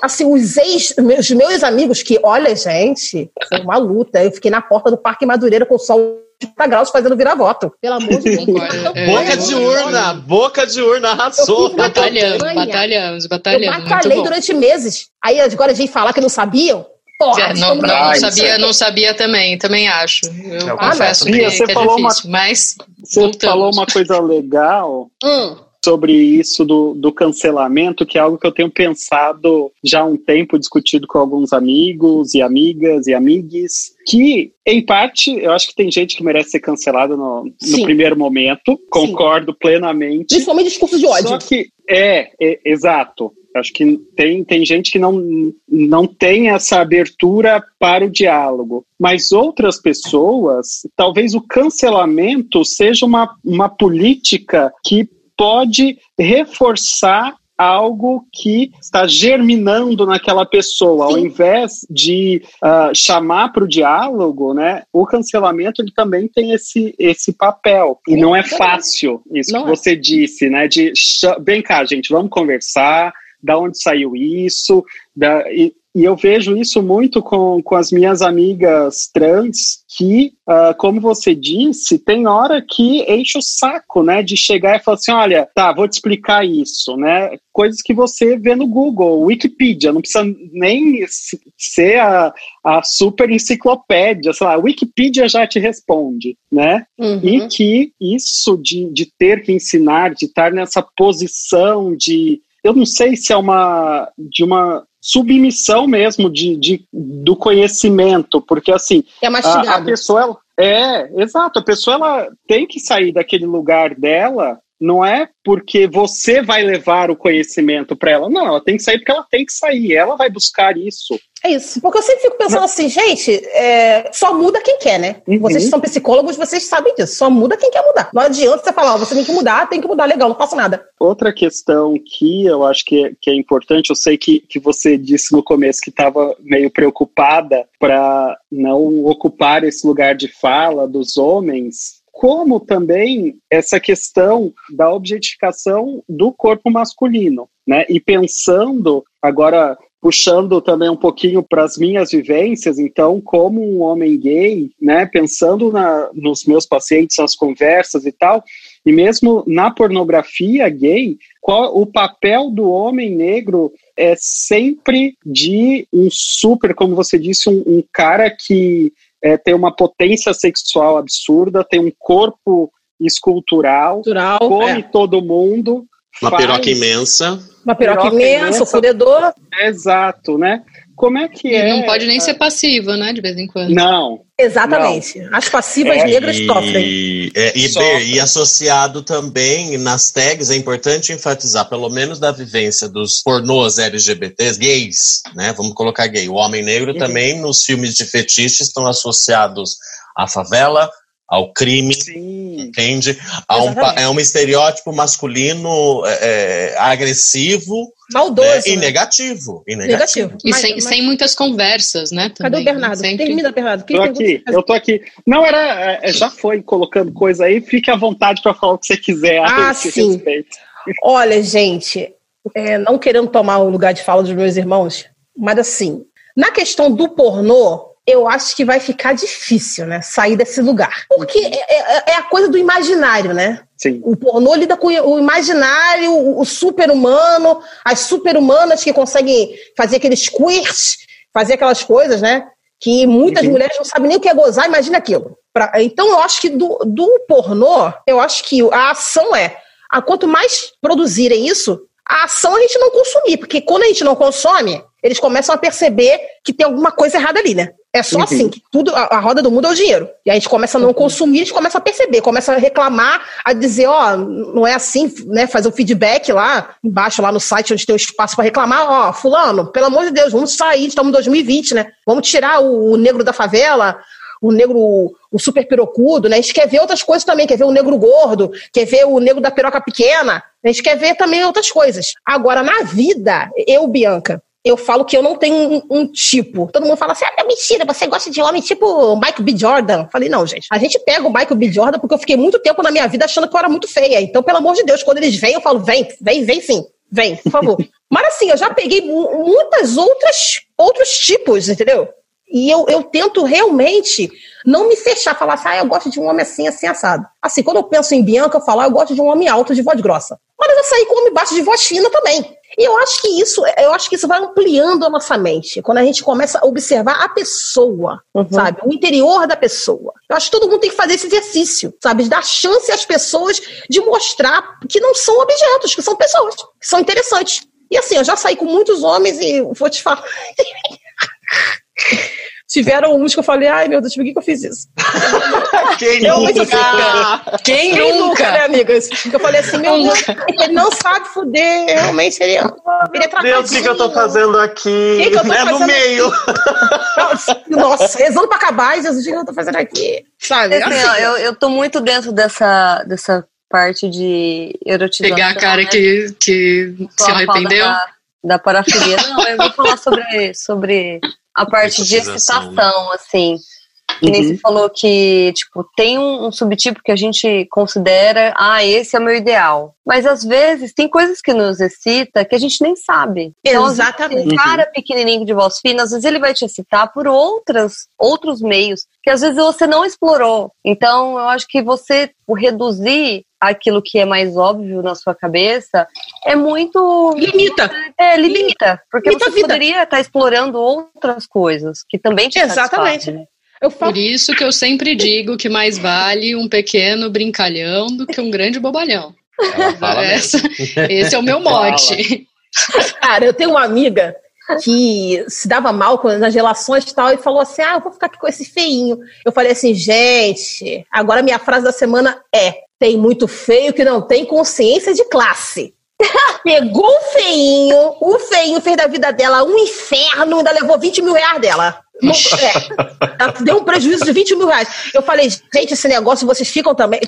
assim, os ex, meus, meus amigos que, olha, gente, foi uma luta. Eu fiquei na porta do Parque Madureira com o sol 30 graus fazendo virar voto. Pelo amor de Deus. É, boca de urna, boca de urna arrasou. Batalhamos, batalhamos, batalhamos. Eu batalhei durante meses. Aí agora a gente falar que não sabiam. Porra, não, não, não, sabia, não sabia também, também acho. Eu ah, confesso que, você que é falou difícil, uma, mas Você voltamos. falou uma coisa legal hum sobre isso do, do cancelamento, que é algo que eu tenho pensado já há um tempo, discutido com alguns amigos e amigas e amigues, que, em parte, eu acho que tem gente que merece ser cancelada no, no primeiro momento, concordo Sim. plenamente. Principalmente discurso de ódio. Só que, é, é exato. Acho que tem, tem gente que não, não tem essa abertura para o diálogo. Mas outras pessoas, talvez o cancelamento seja uma, uma política que pode reforçar algo que está germinando naquela pessoa, Sim. ao invés de uh, chamar para o diálogo, né? O cancelamento ele também tem esse, esse papel e não é fácil isso não que é. você disse, né? De bem cá, gente, vamos conversar. Da onde saiu isso? Da, e, e eu vejo isso muito com, com as minhas amigas trans, que, uh, como você disse, tem hora que enche o saco, né, de chegar e falar assim, olha, tá, vou te explicar isso, né, coisas que você vê no Google, Wikipedia, não precisa nem ser a, a super enciclopédia, sei lá, a Wikipedia já te responde, né, uhum. e que isso de, de ter que ensinar, de estar nessa posição de eu não sei se é uma de uma submissão mesmo de, de do conhecimento, porque assim é a, a pessoa ela, é exato, a pessoa ela tem que sair daquele lugar dela não é porque você vai levar o conhecimento para ela. Não, ela tem que sair porque ela tem que sair. Ela vai buscar isso. É isso. Porque eu sempre fico pensando assim, gente, é, só muda quem quer, né? Uhum. Vocês são psicólogos, vocês sabem disso. Só muda quem quer mudar. Não adianta você falar, oh, você tem que mudar, tem que mudar, legal, não faço nada. Outra questão que eu acho que é, que é importante, eu sei que, que você disse no começo que estava meio preocupada para não ocupar esse lugar de fala dos homens como também essa questão da objetificação do corpo masculino, né? E pensando agora puxando também um pouquinho para as minhas vivências, então, como um homem gay, né, pensando na, nos meus pacientes, nas conversas e tal, e mesmo na pornografia gay, qual o papel do homem negro é sempre de um super, como você disse, um, um cara que é, tem uma potência sexual absurda, tem um corpo escultural, Cultural, come é. todo mundo. Uma faz... piroca imensa. Uma piroca, piroca imensa, imensa, o fudedor. Exato, né? Como é que e é? Não pode nem ser passiva, né? De vez em quando. Não. Exatamente. Não. As passivas é, negras e, sofrem. É, e, e, associado também nas tags, é importante enfatizar, pelo menos da vivência dos pornôs LGBTs, gays, né? Vamos colocar gay. O homem negro uhum. também, nos filmes de fetiche, estão associados à favela, ao crime, Sim. entende? Um, é um estereótipo masculino é, é agressivo Maldoso, né? e negativo. E, negativo. negativo. e mas, sem, mas... sem muitas conversas, né? Também. Cadê o Bernardo? Sempre... Termina, Bernardo. Quem tô aqui, eu tô aqui. Não, era, é, já foi colocando coisa aí, fique à vontade para falar o que você quiser ah, a sim. respeito. Olha, gente, é, não querendo tomar o lugar de fala dos meus irmãos, mas assim, na questão do pornô, eu acho que vai ficar difícil, né? Sair desse lugar. Porque é, é, é a coisa do imaginário, né? Sim. O pornô lida com o imaginário, o super-humano, as super-humanas que conseguem fazer aqueles squirts, fazer aquelas coisas, né? Que muitas mulheres não sabem nem o que é gozar, imagina aquilo. Pra, então, eu acho que do, do pornô, eu acho que a ação é, a quanto mais produzirem isso, a ação a gente não consumir, porque quando a gente não consome, eles começam a perceber que tem alguma coisa errada ali, né? É só uhum. assim que tudo, a, a, roda do mundo é o dinheiro. E a gente começa a não uhum. consumir, a gente começa a perceber, começa a reclamar, a dizer, ó, oh, não é assim, né? Fazer o feedback lá embaixo, lá no site onde tem o um espaço para reclamar, ó, oh, fulano, pelo amor de Deus, vamos sair, estamos em 2020, né? Vamos tirar o, o negro da favela, o negro, o super pirocudo, né? A gente quer ver outras coisas também, quer ver o negro gordo, quer ver o negro da piroca pequena, a gente quer ver também outras coisas. Agora, na vida, eu, Bianca, eu falo que eu não tenho um, um, tipo. Todo mundo fala assim, ah, é mentira, você gosta de homem tipo Michael B. Jordan. Falei, não, gente. A gente pega o Michael B. Jordan porque eu fiquei muito tempo na minha vida achando que eu era muito feia. Então, pelo amor de Deus, quando eles vêm, eu falo, vem, vem, vem sim. Vem, por favor. Mas assim, eu já peguei muitas outras outros tipos, entendeu? E eu, eu tento realmente não me fechar, falar assim, ah, eu gosto de um homem assim, assim, assado. Assim, quando eu penso em Bianca, eu falo, ah, eu gosto de um homem alto de voz grossa. Mas eu já saí com um homem baixo de voz fina também. E eu acho que isso, eu acho que isso vai ampliando a nossa mente. Quando a gente começa a observar a pessoa, uhum. sabe? O interior da pessoa. Eu acho que todo mundo tem que fazer esse exercício, sabe? De dar chance às pessoas de mostrar que não são objetos, que são pessoas, que são interessantes. E assim, eu já saí com muitos homens e vou te falar. Tiveram uns que eu falei, ai meu Deus, por que, que eu fiz isso? Quem Realmente, nunca? Quem, Quem nunca, nunca? né, amigas? Eu falei assim, meu Deus, ele não sabe fuder, realmente ele, ele é Deus, o que, que eu tô fazendo aqui? Que que eu tô é no fazendo meio. Nossa, rezando pra acabar, Jesus, o que eu tô fazendo aqui? Sabe? Assim, ó, eu, eu tô muito dentro dessa, dessa parte de erotização. Pegar a cara né? que, que se Só arrependeu. Da, da parafilia. Não, eu vou falar sobre, sobre a parte de Erotização, excitação, assim. Que nem você falou que, tipo, tem um, um subtipo que a gente considera, ah, esse é o meu ideal. Mas às vezes tem coisas que nos excita que a gente nem sabe. Então, Exatamente. Um cara pequenininho de voz fina, às vezes ele vai te excitar por outras, outros meios que às vezes você não explorou. Então, eu acho que você reduzir aquilo que é mais óbvio na sua cabeça é muito Limita. é, limita, porque Limita você poderia estar explorando outras coisas que também te Exatamente. satisfazem. Falo, Por isso que eu sempre digo que mais vale um pequeno brincalhão do que um grande bobalhão. Essa- esse é o meu mote. cara, eu tenho uma amiga que se dava mal nas relações e tal, e falou assim: Ah, eu vou ficar aqui com esse feinho. Eu falei assim, gente, agora minha frase da semana é: tem muito feio que não tem consciência de classe. Pegou o feinho, o feinho fez da vida dela um inferno, ainda levou 20 mil reais dela. É, deu um prejuízo de 20 mil reais. Eu falei, gente, esse negócio vocês ficam também.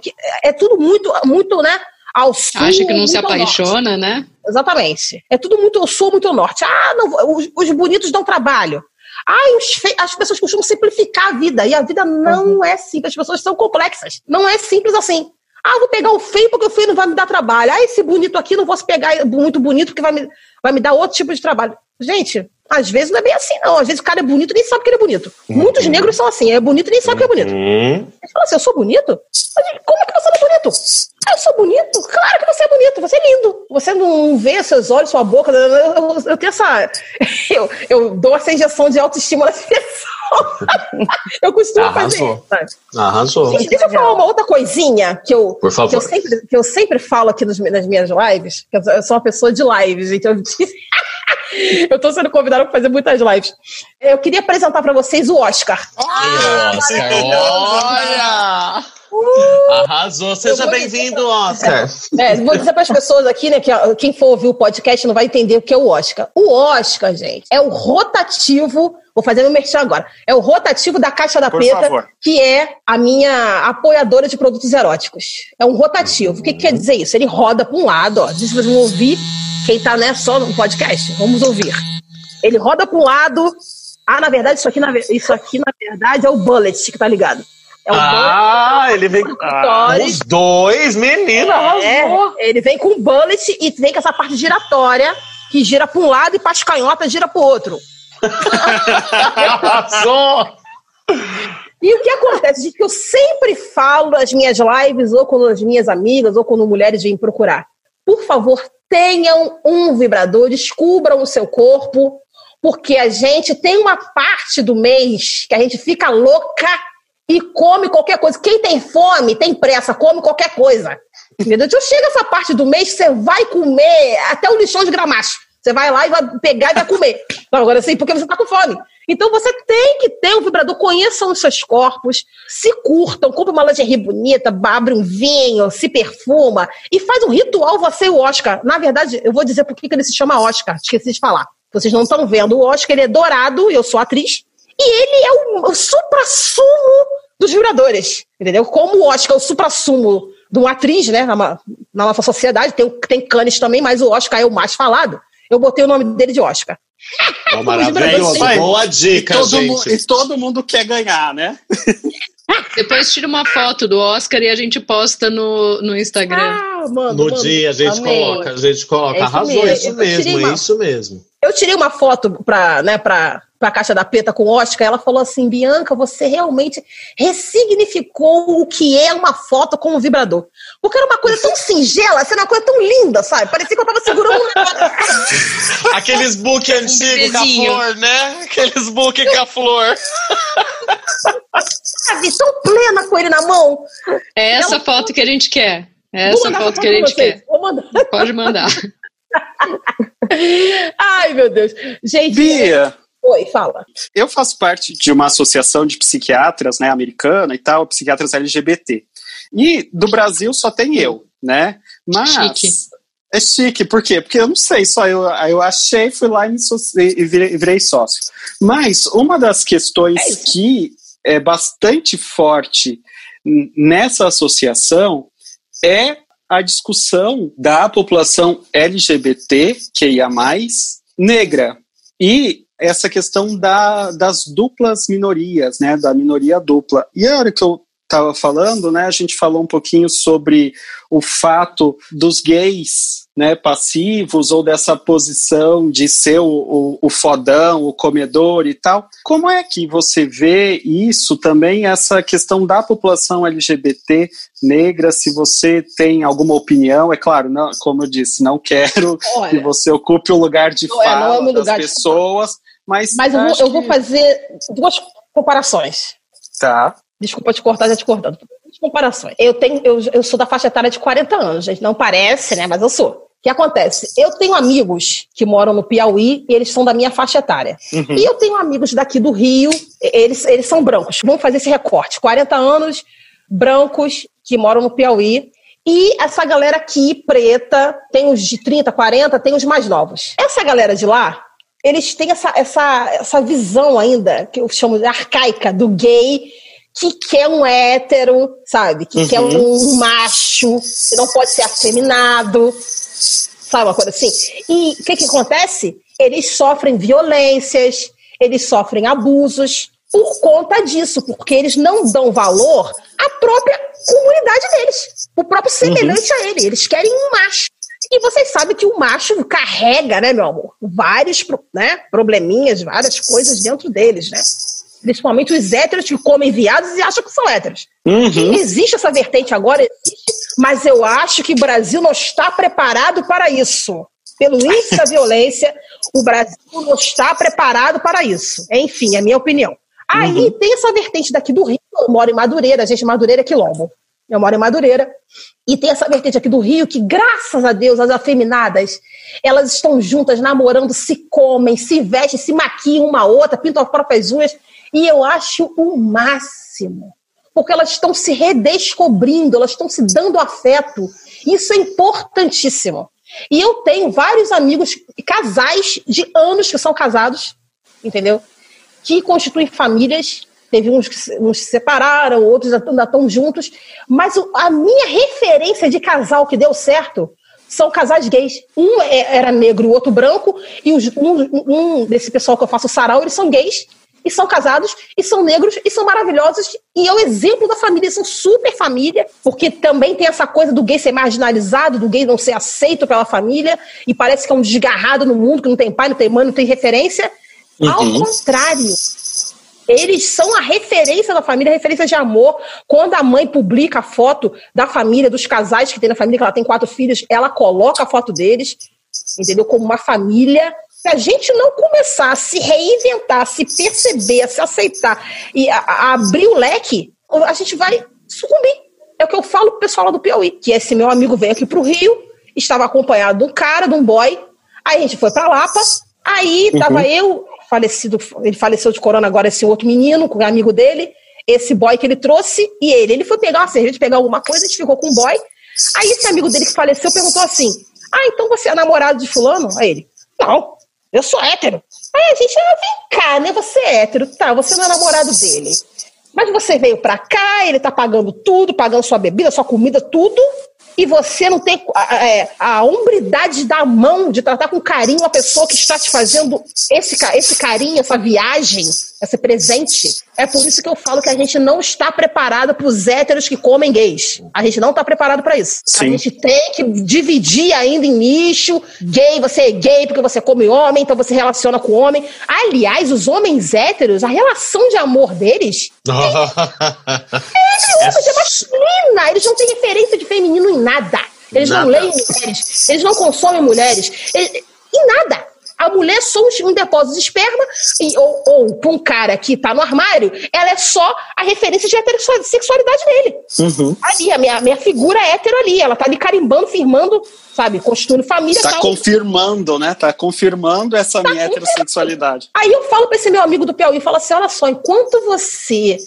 É tudo muito, muito, né? Ao sul, Acha que não se apaixona, né? Exatamente. É tudo muito eu sou muito ao norte. Ah, não, os, os bonitos dão trabalho. Ai, as pessoas costumam simplificar a vida. E a vida não é simples. As pessoas são complexas. Não é simples assim. Ah, vou pegar o feio porque o feio não vai me dar trabalho. Ah, esse bonito aqui não vou pegar muito bonito porque vai me, vai me dar outro tipo de trabalho. Gente, às vezes não é bem assim, não. Às vezes o cara é bonito e nem sabe que ele é bonito. Muitos negros são assim. É bonito e nem sabe que é bonito. Hum, Ele fala assim, eu sou bonito? Mas como é que você não é bonito? Ah, eu sou bonito? Claro que você é bonito, você é lindo. Você não vê seus olhos, sua boca. Eu, eu- tenho essa. Eu, eu dou essa injeção de autoestima nas pessoas. eu costumo fazer Arrasou. isso. sabe? arrasou. Gente, deixa eu falar uma outra coisinha que eu, que eu, sempre, que eu sempre falo aqui nos- nas minhas lives, que eu sou- uma pessoa de lives, gente. Eu, eu tô sendo convidada para fazer muitas lives. Eu queria apresentar para vocês o Oscar. Oscar, olha! Arrasou. Seja bem-vindo, Oscar. É, vou dizer para as pessoas aqui, né, que quem for ouvir o podcast não vai entender o que é o Oscar. O Oscar, gente, é o rotativo. Vou fazer meu merchan agora. É o rotativo da Caixa da Por Preta, favor. que é a minha apoiadora de produtos eróticos. É um rotativo. O que, que quer dizer isso? Ele roda para um lado, ó. Diz vocês vão ouvir. Quem tá né, só no podcast, vamos ouvir. Ele roda para um lado. Ah, na verdade, isso aqui, na, isso aqui, na verdade, é o bullet que tá ligado. É o Ah, ele vem com bullet. os dois, menina, É, arrasou. ele vem com bullet e vem com essa parte giratória, que gira para um lado e para as canhotas gira para o outro. E o que acontece, gente, que eu sempre falo nas minhas lives, ou quando as minhas amigas, ou quando mulheres vêm procurar. Por favor, tenham um vibrador, descubram o seu corpo, porque a gente tem uma parte do mês que a gente fica louca e come qualquer coisa. Quem tem fome, tem pressa, come qualquer coisa. Entendeu? Então chega essa parte do mês você vai comer até o lixão de gramacho. Você vai lá e vai pegar e vai comer. Não, agora sim, porque você está com fome. Então você tem que ter um vibrador, conheçam os seus corpos, se curtam, compra uma lingerie bonita, abre um vinho, se perfuma e faz um ritual você e o Oscar. Na verdade, eu vou dizer por que ele se chama Oscar, esqueci de falar. Vocês não estão vendo, o Oscar ele é dourado, eu sou atriz, e ele é o, o supra-sumo dos vibradores, entendeu? Como o Oscar é o supra-sumo de uma atriz, né, na, na nossa sociedade, tem, tem Cannes também, mas o Oscar é o mais falado, eu botei o nome dele de Oscar. Ó, maravilhoso. Boa E dica, todo, mu- gente. e todo mundo quer ganhar, né? Depois tira uma foto do Oscar e a gente posta no, no Instagram. Ah, mano, No mano. dia a gente Amei. coloca, a gente coloca. É isso Arrasou, mesmo. isso mesmo, uma- é isso mesmo. Eu tirei uma foto pra, né, pra, pra Caixa da Preta com Oscar, ela falou assim, Bianca, você realmente ressignificou o que é uma foto com um vibrador. Porque era uma coisa tão singela, assim, era uma coisa tão linda, sabe? Parecia que eu tava segurando um negócio. Aqueles book antigos com a flor, né? Aqueles book com a flor. sabe? Tão plena com ele na mão. É essa foto que a gente quer. É essa foto que a gente vocês. quer. Vou mandar. Pode mandar. Ai, meu Deus. Gente, Bia, Oi, fala. Eu faço parte de uma associação de psiquiatras, né, americana e tal, psiquiatras LGBT. E do Brasil só tem eu, né? Mas Chique. é chique, por quê? Porque eu não sei, só eu, eu achei, fui lá e, e virei, sócio. Mas uma das questões É que é bastante forte nessa associação é a discussão da população LGBT, que ia mais, negra. E essa questão da, das duplas minorias, né, da minoria dupla. E a hora que eu estava falando, né, a gente falou um pouquinho sobre o fato dos gays, né, passivos ou dessa posição de ser o, o, o fodão, o comedor e tal. Como é que você vê isso também, essa questão da população LGBT negra, se você tem alguma opinião, é claro, não, como eu disse, não quero que Olha, você ocupe o lugar de é, fala das lugar de pessoas, mas, mas eu vou, eu vou que- fazer duas comparações. Tá. Desculpa te cortar, já te cortando. Comparações. Eu, tenho, eu, eu sou da faixa etária de 40 anos, gente. Não parece, né? Mas eu sou. O que acontece? Eu tenho amigos que moram no Piauí e eles são da minha faixa etária. Uhum. E eu tenho amigos daqui do Rio, eles, eles são brancos. Vamos fazer esse recorte. 40 anos, brancos, que moram no Piauí. E essa galera aqui, preta, tem os de 30, 40, tem os mais novos. Essa galera de lá, eles têm essa, essa, essa visão ainda, que eu chamo de arcaica, do gay que quer um hétero, sabe? Que Uhum. quer um macho, que não pode ser afeminado, sabe? Uma coisa assim. E o que, que acontece? Eles sofrem violências, eles sofrem abusos por conta disso, porque eles não dão valor à própria comunidade deles, o próprio semelhante a ele. Eles querem um macho. E vocês sabem que o macho carrega, né, meu amor? Vários né, probleminhas, várias coisas dentro deles, né? Principalmente os héteros que comem viados e acham que são héteros. Uhum. Existe essa vertente agora, existe, mas eu acho que o Brasil não está preparado para isso. Pelo índice da violência, o Brasil não está preparado para isso. Enfim, é a minha opinião. Aí tem essa vertente daqui do Rio, eu moro em Madureira, gente, Madureira é quilombo. Eu moro em Madureira. E tem essa vertente aqui do Rio que, graças a Deus, as afeminadas, elas estão juntas, namorando, se comem, se vestem, se maquiam uma a outra, pintam as próprias unhas. E eu acho o máximo. Porque elas estão se redescobrindo, elas estão se dando afeto. Isso é importantíssimo. E eu tenho vários amigos, casais de anos que são casados, entendeu? Que constituem famílias. Teve uns que se- separaram, outros ainda estão juntos. Mas a minha referência de casal que deu certo são casais gays. Um é- era negro, o outro branco, e um, um desse pessoal que eu faço sarau, eles são gays, e são casados, e são negros, e são maravilhosos, e é o exemplo da família, são super família, porque também tem essa coisa do gay ser marginalizado, do gay não ser aceito pela família, e parece que é um desgarrado no mundo, que não tem pai, não tem mãe, não tem referência. Ao Uhum. contrário, eles são a referência da família, a referência de amor. Quando a mãe publica a foto da família, dos casais que tem na família, que ela tem quatro filhos, ela coloca a foto deles, entendeu? Como uma família. Se a gente não começar a se reinventar, a se perceber, a se aceitar e a, a abrir o leque, a gente vai sucumbir. É o que eu falo pro pessoal lá do Piauí, que esse meu amigo veio aqui pro Rio, estava acompanhado de um cara, de um boy, aí a gente foi pra Lapa, aí tava eu, falecido, ele faleceu de corona agora, esse outro menino, com o amigo dele, esse boy que ele trouxe, e ele. Ele foi pegar uma cerveja, pegar alguma coisa, a gente ficou com o boy. Aí esse amigo dele que faleceu perguntou assim: Ah, então você é namorado de fulano? Aí ele, não, eu sou hétero. Aí a gente, ah, vem cá, né? Você é hétero, tá, você não é namorado dele. Mas você veio pra cá, ele tá pagando tudo, pagando sua bebida, sua comida, tudo. E você não tem a, é, a hombridade da mão de tratar com carinho uma pessoa que está te fazendo esse, esse carinho, essa viagem, esse presente. É por isso que eu falo que a gente não está preparado para os héteros que comem gays. A gente não está preparado para isso. Sim. A gente tem que dividir ainda em nicho. Gay, você é gay porque você come homem, então você relaciona com homem. Aliás, os homens héteros, a relação de amor deles é de masculina. Eles não têm referência de feminino em nada. Eles não Nada. leem mulheres. Eles não consomem mulheres. Eles- em nada. a mulher é só um depósito de esperma, e, ou, ou para um cara que tá no armário, ela é só a referência de heterossexualidade dele. Uhum. Ali, a minha, minha figura é hétero ali, ela tá ali carimbando, firmando, sabe, constituindo família. Tá tal. confirmando, né? Tá confirmando essa Tá minha heterossexualidade. Aí eu falo para esse meu amigo do Piauí, falo assim, olha só, enquanto você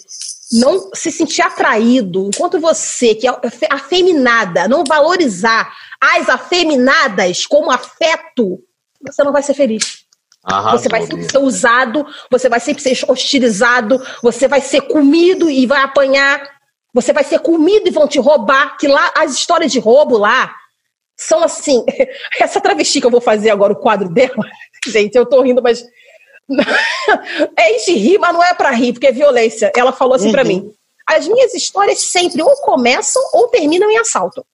não se sentir atraído, enquanto você, que é afeminada, não valorizar as afeminadas como afeto, você não vai ser feliz. Arrasou, você vai sempre ser usado, você vai sempre ser hostilizado, você vai ser comido e vai apanhar, você vai ser comido e vão te roubar, que lá as histórias de roubo lá são assim, essa travesti que eu vou fazer agora o quadro dela, gente, eu tô rindo, mas é de rir, mas não é pra rir, porque é violência. Ela falou assim pra Uhum. mim: as minhas histórias sempre ou começam ou terminam em assalto.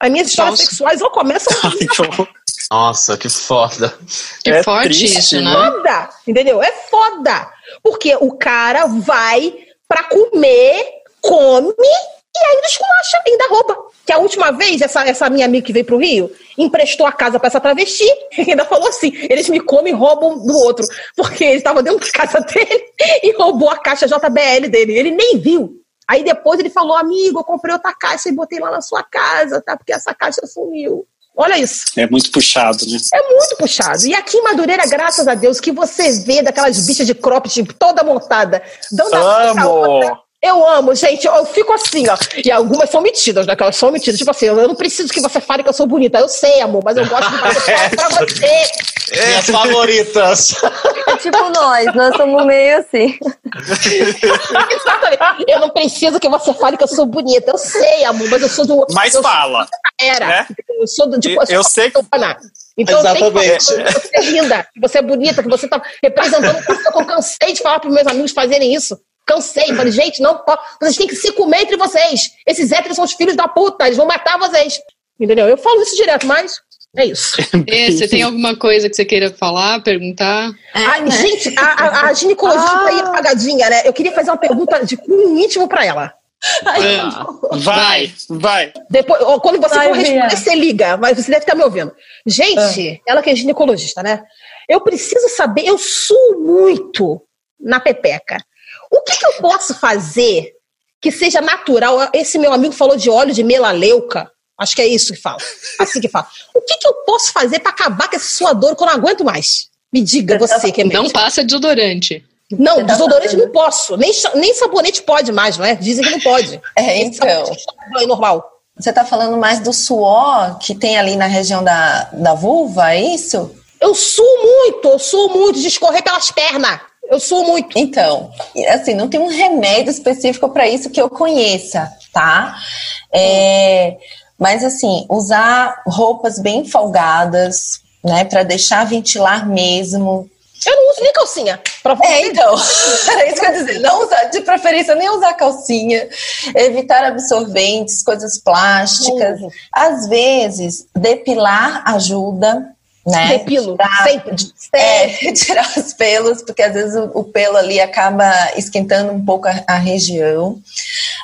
As minhas histórias Nossa. sexuais ou começam ou horror. Nossa, que foda. Que É forte triste, isso, né? foda, entendeu? É foda. Porque o cara vai pra comer, come e ainda esculacha, ainda rouba. Que a última vez, essa, essa minha amiga que veio pro Rio, emprestou a casa pra essa travesti e ainda falou assim: eles me comem e roubam do outro. Porque ele estava dentro da casa dele e roubou a caixa JBL dele. Ele nem viu. Aí depois ele falou: amigo, eu comprei outra caixa e botei lá na sua casa, tá? Porque essa caixa sumiu. Olha isso. É muito puxado, né? É muito puxado. E aqui em Madureira, graças a Deus, que você vê daquelas bichas de cropped toda montada, dando a mão pra outra. Eu amo, gente. Eu fico assim, ó. E algumas são metidas, né? Que elas são metidas. Tipo assim, eu não preciso que você fale que eu sou bonita. Eu sei, amor, mas eu gosto de fazer foto pra você. Minhas favoritas. É tipo nós, nós somos meio assim. Exatamente. Eu não preciso que você fale que eu sou bonita. Eu sei, amor, mas eu sou do. Mas fala. Era. né? Eu sou do tipo. Eu- eu sei que-. Então eu tenho que Exatamente. falar que você é linda, que você é bonita, que você tá representando. Eu cansei de falar para meus amigos fazerem isso. Cansei. Falei, gente, não pode. Vocês têm que se comer entre vocês. Esses héteros são os filhos da puta, eles vão matar vocês. Entendeu? Eu falo isso direto, mas é isso. E, você tem alguma coisa que você queira falar, perguntar? Ai, gente, a, a, a ginecologista tá aí apagadinha, né? Eu queria fazer uma pergunta de cunho íntimo pra ela. Vai, vai. Depois, quando você Vai, for responder, você liga, mas você deve estar me ouvindo. Gente, ela que é ginecologista, né? Eu preciso saber, eu suo muito na pepeca. O que, que eu posso fazer que seja natural? Esse meu amigo falou de óleo de melaleuca. Acho que é isso que fala. Assim que fala. O que, que eu posso fazer para acabar com esse suador que eu não aguento mais? Me diga, você que é Não médica. passa desodorante. Não, tá desodorante não posso. Nem, nem sabonete pode mais, não é? Dizem que não pode. É, então. sabonete é normal. Você tá falando mais do suor que tem ali na região da, da vulva, é isso? Eu suo muito, eu suo muito de escorrer pelas pernas. Eu suo muito. Então, assim, não tem um remédio específico para isso que eu conheça, tá? É, mas assim, usar roupas bem folgadas, né, para deixar ventilar mesmo. Eu não uso nem calcinha. É, então, era isso que eu ia dizer. Não usar, de preferência, nem usar calcinha, evitar absorventes, coisas plásticas. Às vezes, depilar ajuda, né? Depilo. Tirar- Sempre. É, retirar os pelos, porque às vezes o, o pelo ali acaba esquentando um pouco a, a região.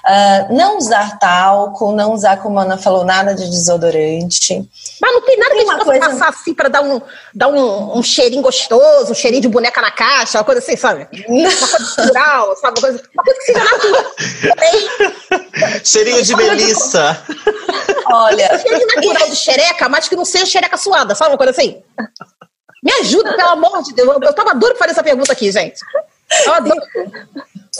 Ah, não usar talco, não usar, como a Ana falou, nada de desodorante. Mas não tem nada que a Tem gente uma possa coisa- passar assim pra dar, um, dar um, um cheirinho gostoso, um cheirinho de boneca na caixa, uma coisa assim, sabe? Uma coisa natural, sabe? Uma coisa, uma coisa que seja natural. Cheirinho de melissa. Olha, cheirinho natural de xereca, mas que não seja xereca suada, sabe? Uma coisa assim. Me ajuda, pelo amor de Deus. Eu, eu tava doido pra fazer essa pergunta aqui, gente. Eu adoro.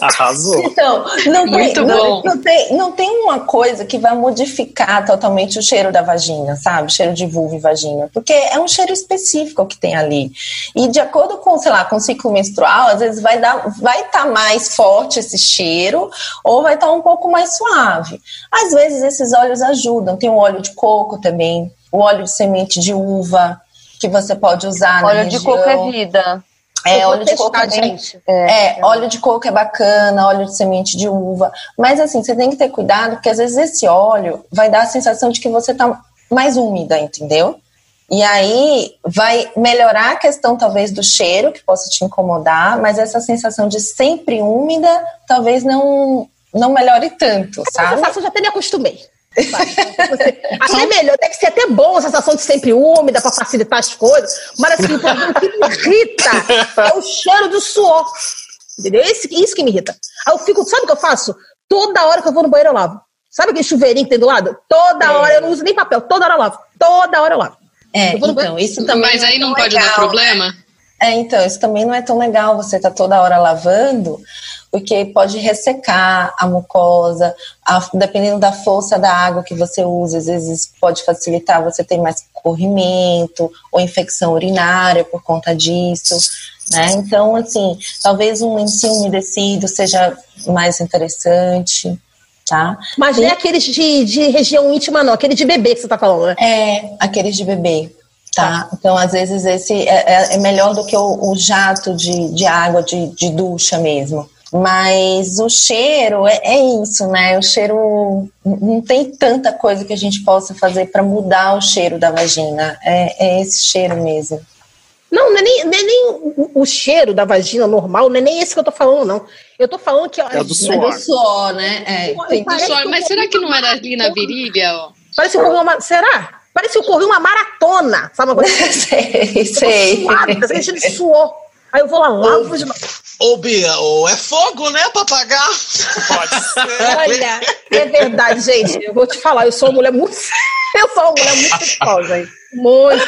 Arrasou. Então, não tem, Muito não, bom. não tem, não tem uma coisa que vai modificar totalmente o cheiro da vagina, sabe? O cheiro de vulva e vagina. Porque é um cheiro específico que tem ali. E de acordo com, sei lá, com o ciclo menstrual, às vezes vai dar, vai estar mais forte esse cheiro ou vai estar um pouco mais suave. Às vezes esses óleos ajudam. Tem o óleo de coco também, o óleo de semente de uva que você pode usar na Óleo de coco é vida. É, óleo de coco é testar, bem, gente. é, óleo de coco é bacana, óleo de semente de uva. Mas assim, você tem que ter cuidado, porque às vezes esse óleo vai dar a sensação de que você tá mais úmida, entendeu? E aí vai melhorar a questão, talvez, do cheiro, que possa te incomodar, mas essa sensação de sempre úmida talvez não, não melhore tanto, Essa sabe? sensação eu já até me acostumei. Até melhor, que ser até bom a sensação de sempre úmida para facilitar as coisas. Mas assim, o problema que me irrita é o cheiro do suor. Entendeu? Esse, isso que me irrita. Aí eu fico, sabe o que eu faço? Toda hora que eu vou no banheiro eu lavo. Sabe aquele chuveirinho que tem do lado? Toda é. hora eu não uso nem papel, toda hora eu lavo. Toda hora eu lavo. É, eu então, isso também. Mas aí não, pode legal, dar problema? É, então, isso também não é tão legal você tá toda hora lavando, porque pode ressecar a mucosa, a, dependendo da força da água que você usa, às vezes pode facilitar você ter mais corrimento ou infecção urinária por conta disso, né? Então, assim, talvez um lencinho umedecido seja mais interessante. Tá? Mas e... é aqueles de, de região íntima, não, aquele de bebê que você está falando, né? É, aqueles de bebê. Tá? Então, às vezes, esse é, é, é melhor do que o, o jato de, de água de, de ducha mesmo. Mas o cheiro é, é, isso, né? O cheiro não tem tanta coisa que a gente possa fazer para mudar o cheiro da vagina. É, é, esse cheiro mesmo. Não, não é nem, não é nem o, o, cheiro da vagina normal, não é nem esse que eu tô falando, não. Eu tô falando que. É do suor. É do suor, né? É, tem do suor. Mas será que não era ali na virilha? Ó? Parece que uma. Será? Parece que eu corri uma maratona, sabe uma coisa? sei, sei. Suado, tá de suor. Aí eu vou lá, lavo de Ô, Bia, ou é fogo, né, pra pagar? Pode ser. Olha, é verdade, gente. Eu vou te falar, eu sou uma mulher muito. Eu sou uma mulher muito sexual, gente. Muito.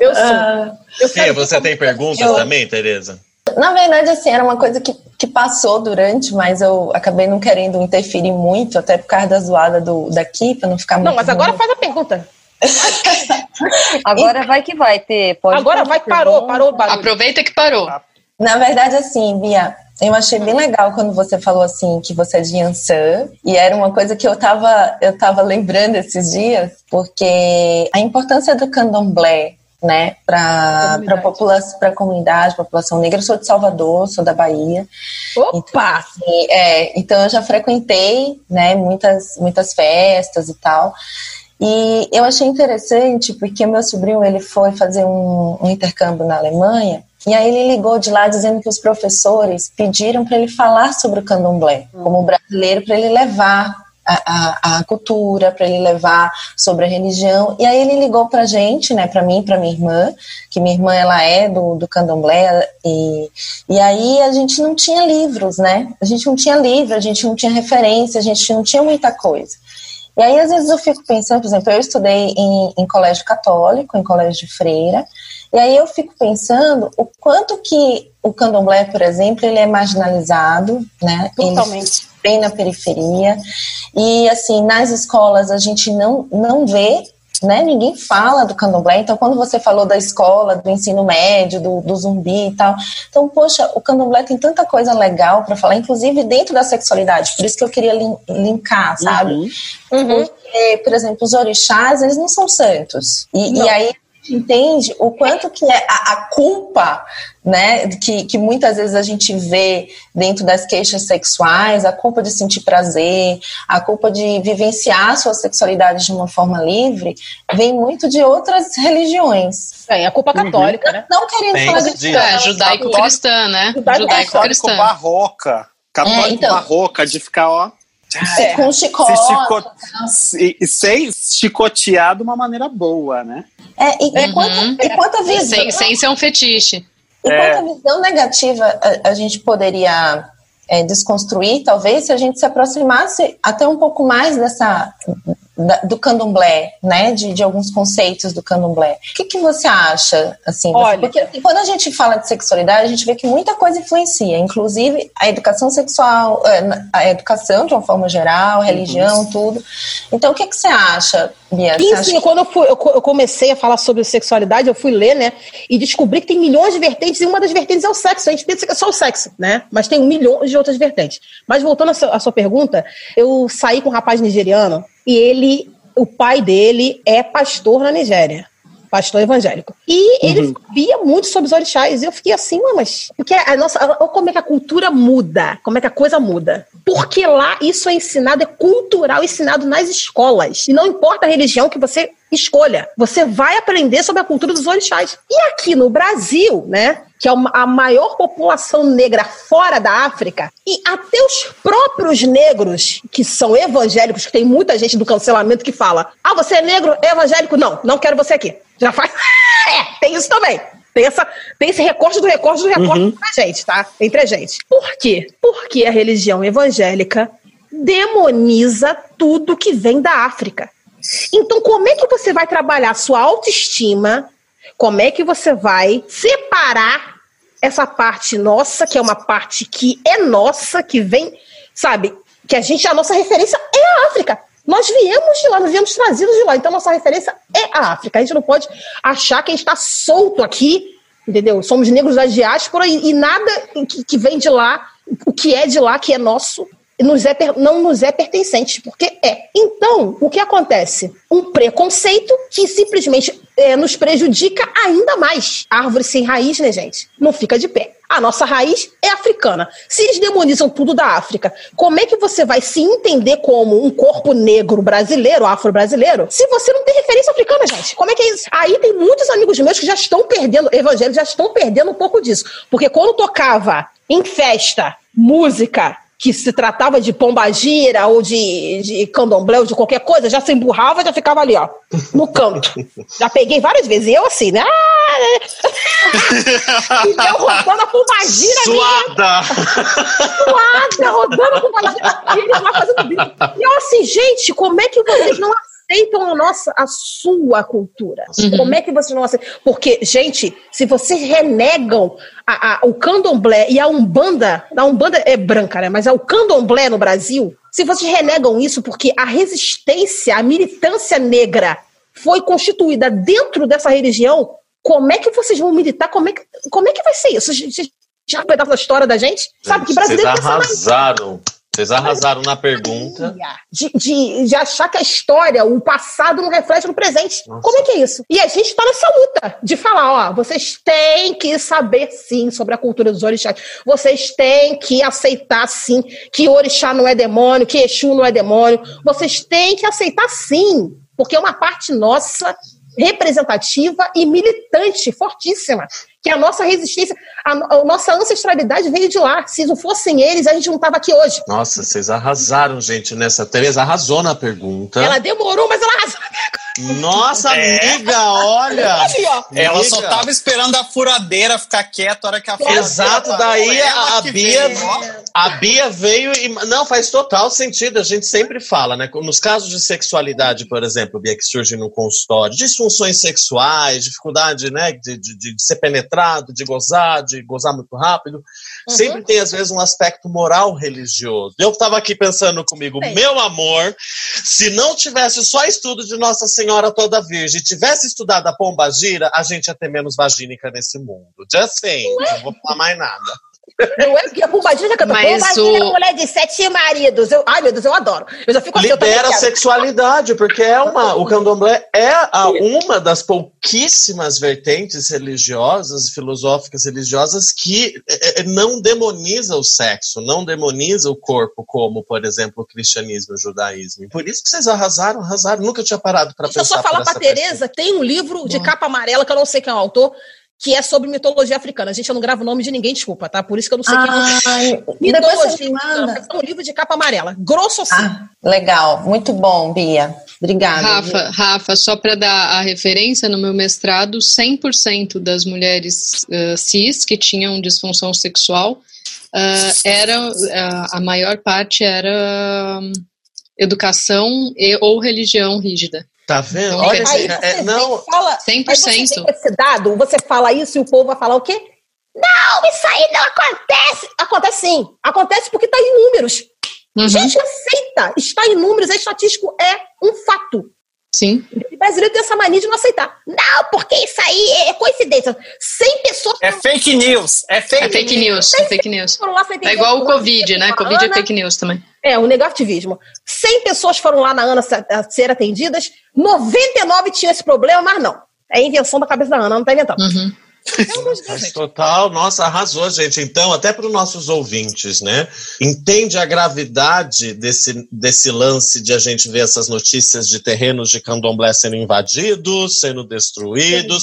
Eu sou. Eu Sim, você tem perguntas eu... também, Tereza? Na verdade, assim, era uma coisa que, que passou durante, mas eu acabei não querendo interferir muito, até por causa da zoada do, daqui, pra não ficar muito. Não, mas agora faz a pergunta. Agora vai que vai ter. Pode Agora vai que parou, parou, parou. Aproveita que parou. Na verdade, assim, Bia, eu achei bem legal quando você falou assim que você é de Yansan, e era uma coisa que eu tava, eu tava lembrando esses dias, porque a importância do candomblé né, para a população, para comunidade, população negra. Eu sou de Salvador, sou da Bahia. Opa! Então, assim, é, então eu já frequentei, né, muitas muitas festas e tal. E eu achei interessante porque meu sobrinho ele foi fazer um, um intercâmbio na Alemanha e aí ele ligou de lá dizendo que os professores pediram para ele falar sobre o candomblé, como brasileiro, para ele levar a, a, a cultura, para ele levar sobre a religião. E aí ele ligou para gente, né, para mim, para minha irmã, que minha irmã ela é do, do candomblé, e, e aí a gente não tinha livros, né? A gente não tinha livro, a gente não tinha referência, a gente não tinha muita coisa. E aí, às vezes, eu fico pensando, por exemplo, eu estudei em, em colégio católico, em colégio de freira, e aí eu fico pensando o quanto que o candomblé, por exemplo, ele é marginalizado, né? Totalmente. Ele bem na periferia. E, assim, nas escolas a gente não, não vê né? Ninguém fala do candomblé. Então, quando você falou da escola, do ensino médio, do, do zumbi e tal. Então, poxa, o candomblé tem tanta coisa legal para falar, inclusive dentro da sexualidade. Por isso que eu queria linkar, sabe? Uhum. Uhum. Porque, por exemplo, os orixás, eles não são santos. E, e aí entende o quanto que é a, a, culpa, né, que, que muitas vezes a gente vê dentro das queixas sexuais, a culpa de sentir prazer, a culpa de vivenciar a sua sexualidade de uma forma livre, vem muito de outras religiões. É, a culpa católica, uhum. né? Não querendo Tem falar de, de é, judaico-cristã, né? Judaico-cristã. barroca, católico é, então, barroca, de ficar, ó, é, com chicote. Se e, e ser chicotear de uma maneira boa, né? É, e, uhum. quanta, e quanta visão. Sem, sem ser um fetiche. E é. quanta visão negativa a, a gente poderia é, desconstruir, talvez, se a gente se aproximasse até um pouco mais dessa da, do candomblé, né, de, de, alguns conceitos do candomblé. O que, que você acha, assim? Olha, porque assim, quando a gente fala de sexualidade, a gente vê que muita coisa influencia, inclusive a educação sexual, é, a educação de uma forma geral, a religião, tudo. Então, o que, que você acha, Bia? Sim, sim, quando eu, fui, eu, comecei a falar sobre sexualidade, eu fui ler, né, e descobri que tem milhões de vertentes, e uma das vertentes é o sexo. A gente pensa que é só o sexo, né, mas tem milhões de outras vertentes. Mas voltando à sua, à sua pergunta, eu saí com um rapaz nigeriano, e ele, o pai dele é pastor na Nigéria, pastor evangélico. E ele uhum. sabia muito sobre os orixás. E eu fiquei assim, mas. Porque a nossa. Olha como é que a cultura muda, como é que a coisa muda. Porque lá isso é ensinado, é cultural, ensinado nas escolas. E não importa a religião que você escolha. Você vai aprender sobre a cultura dos orixás. E aqui no Brasil, né, que é a maior população negra fora da África, e até os próprios negros, que são evangélicos, que tem muita gente do cancelamento que fala: ah, você é negro, é evangélico? Não, não quero você aqui. Já faz. é, tem isso também. Tem, essa, tem esse recorte do recorte do recorte uhum. a gente, tá? Entre a gente. Por quê? Porque a religião evangélica demoniza tudo que vem da África. Então, como é que você vai trabalhar sua autoestima? Como é que você vai separar essa parte nossa, que é uma parte que é nossa, que vem, sabe? Que a gente, a nossa referência é a África. Nós viemos de lá, nós viemos trazidos de lá. Então, nossa referência é a África. A gente não pode achar que a gente está solto aqui, entendeu? Somos negros da diáspora e, e nada que, que, vem de lá, o que é de lá, que é nosso, nos é, não nos é pertencente, porque é. Então, o que acontece? Um preconceito que simplesmente é, nos prejudica ainda mais. Árvore sem raiz, né, gente? Não fica de pé. A nossa raiz é africana. Se eles demonizam tudo da África, como é que você vai se entender como um corpo negro brasileiro, afro-brasileiro, se você não tem referência africana, gente? Como é que é isso? Aí tem muitos amigos meus que já estão perdendo, evangélicos já estão perdendo um pouco disso. Porque quando tocava em festa, música que se tratava de pombagira ou de, de candomblé ou de qualquer coisa, já se emburrava e já ficava ali, ó, no canto. Já peguei várias vezes. E eu assim, né? E eu rodando a pombagira. Suada! Suada, rodando a pombagira. E eles lá fazendo vídeo. E eu assim, gente, como é que vocês não aceitam a nossa, a sua cultura? Uhum. Como é que vocês não aceitam? Porque, gente, se vocês renegam a, a, o candomblé e a umbanda, a umbanda é branca, né? Mas é o candomblé no Brasil, se vocês renegam isso porque a resistência, a militância negra foi constituída dentro dessa religião, como é que vocês vão militar? Como é que, como é que vai ser isso? Já um pedaço da história da gente? Sabe que brasileiro Vocês arrasaram. Vocês arrasaram na pergunta. De, de, de, achar que a história, o passado não reflete no presente. Nossa. Como é que é isso? E a gente está nessa luta de falar, ó, vocês têm que saber sim sobre a cultura dos orixás. Vocês têm que aceitar sim que orixá não é demônio, que Exu não é demônio. Vocês têm que aceitar sim, porque é uma parte nossa representativa e militante, fortíssima que a nossa resistência, a, a, nossa ancestralidade veio de lá. Se não fossem eles, a gente não estava aqui hoje. Nossa, vocês arrasaram, gente, nessa. Tereza arrasou na pergunta. Ela demorou, mas ela arrasou na pergunta. Nossa, é. amiga, olha! ela amiga. só tava esperando a furadeira ficar quieta a hora que a furadeira Exato, daí a, a Bia, veio, a Bia veio e. Não, faz total sentido. A gente sempre fala, né? Nos casos de sexualidade, por exemplo, Bia, que surge no consultório, disfunções sexuais, dificuldade, né, de, de, de ser penetrado, de gozar, de gozar muito rápido, uhum. sempre tem, às vezes, um aspecto moral religioso. Eu tava aqui pensando comigo, Sim. meu amor, se não tivesse só estudo de Nossa Senhora toda virgem tivesse estudado a pomba gira, a gente ia ter menos vagínica nesse mundo. Just saying, não vou falar mais nada. Não é porque a Pumbadinha cantou Mas o... é mulher de sete maridos. Eu, ai, meu Deus, eu adoro. Eu já fico assim, Libera a sexualidade, porque é uma, o candomblé é a, uma das pouquíssimas vertentes religiosas filosóficas religiosas que é, é, não demoniza o sexo, não demoniza o corpo, como, por exemplo, o cristianismo e o judaísmo. Por isso que vocês arrasaram, arrasaram. Nunca tinha parado para pensar. Deixa eu só falar para Tereza, tem um livro de capa amarela, que eu não sei quem é o autor, que é sobre mitologia africana. Gente, eu não gravo o nome de ninguém, desculpa, tá? Por isso que eu não sei quem é. Mitologia africana. É um livro de capa amarela. Grosso assim. Ah, legal. Muito bom, Bia. Obrigada. Rafa, Rafa só para dar a referência, no meu mestrado, 100% das mulheres uh, cis que tinham disfunção sexual uh, era, uh, a maior parte era um, educação e, ou religião rígida. Tá vendo? Olha, aí é, não, fala, 100%. Você esse dado, você fala isso e o povo vai falar o quê? Não, isso aí não acontece. Acontece sim. Acontece porque está em números. Uhum. Gente, aceita. Está em números, é estatístico, é um fato. Sim. O brasileiro tem essa mania de não aceitar. Não, porque isso aí é coincidência. 100 pessoas. É fake news. É fake, é fake news. news. É fake news. É igual o Covid, né? Covid é fake news também. É, o negativismo. 100 pessoas foram lá na Ana ser atendidas, 99 tinham esse problema, mas não. É invenção da cabeça da Ana, não está inventando. Uhum. Mas total, nossa, arrasou, gente. Então, até para os nossos ouvintes, né? Entende a gravidade desse, desse lance de a gente ver essas notícias de terrenos de candomblé sendo invadidos, sendo destruídos.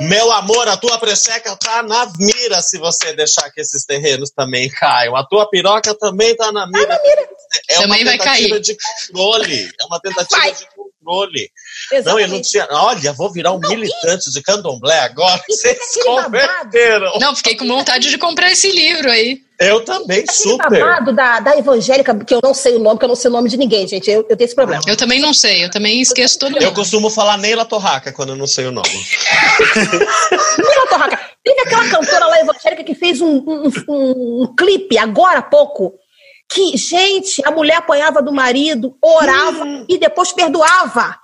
Meu amor, a tua precheca tá na mira se você deixar que esses terrenos também caiam. A tua piroca também tá na mira. Tá na mira. É também uma cair. de controle. É uma tentativa Vai. de controle. Exatamente. Não, eu não tinha. Olha, vou virar um militante de candomblé agora. Vocês converteram. Não, fiquei com vontade de comprar esse livro aí. Eu também, Aquele super. babado da, da evangélica, que eu não sei o nome, que eu não sei o nome de ninguém, gente. Eu, eu tenho esse problema. Eu também não sei, eu também esqueço todo Eu mundo. costumo falar Neila Torraca quando eu não sei o nome. Mila Torraca, teve aquela cantora lá evangélica que fez um, um, um- um clipe agora há pouco. Que, gente, a mulher apanhava do marido, orava e depois perdoava.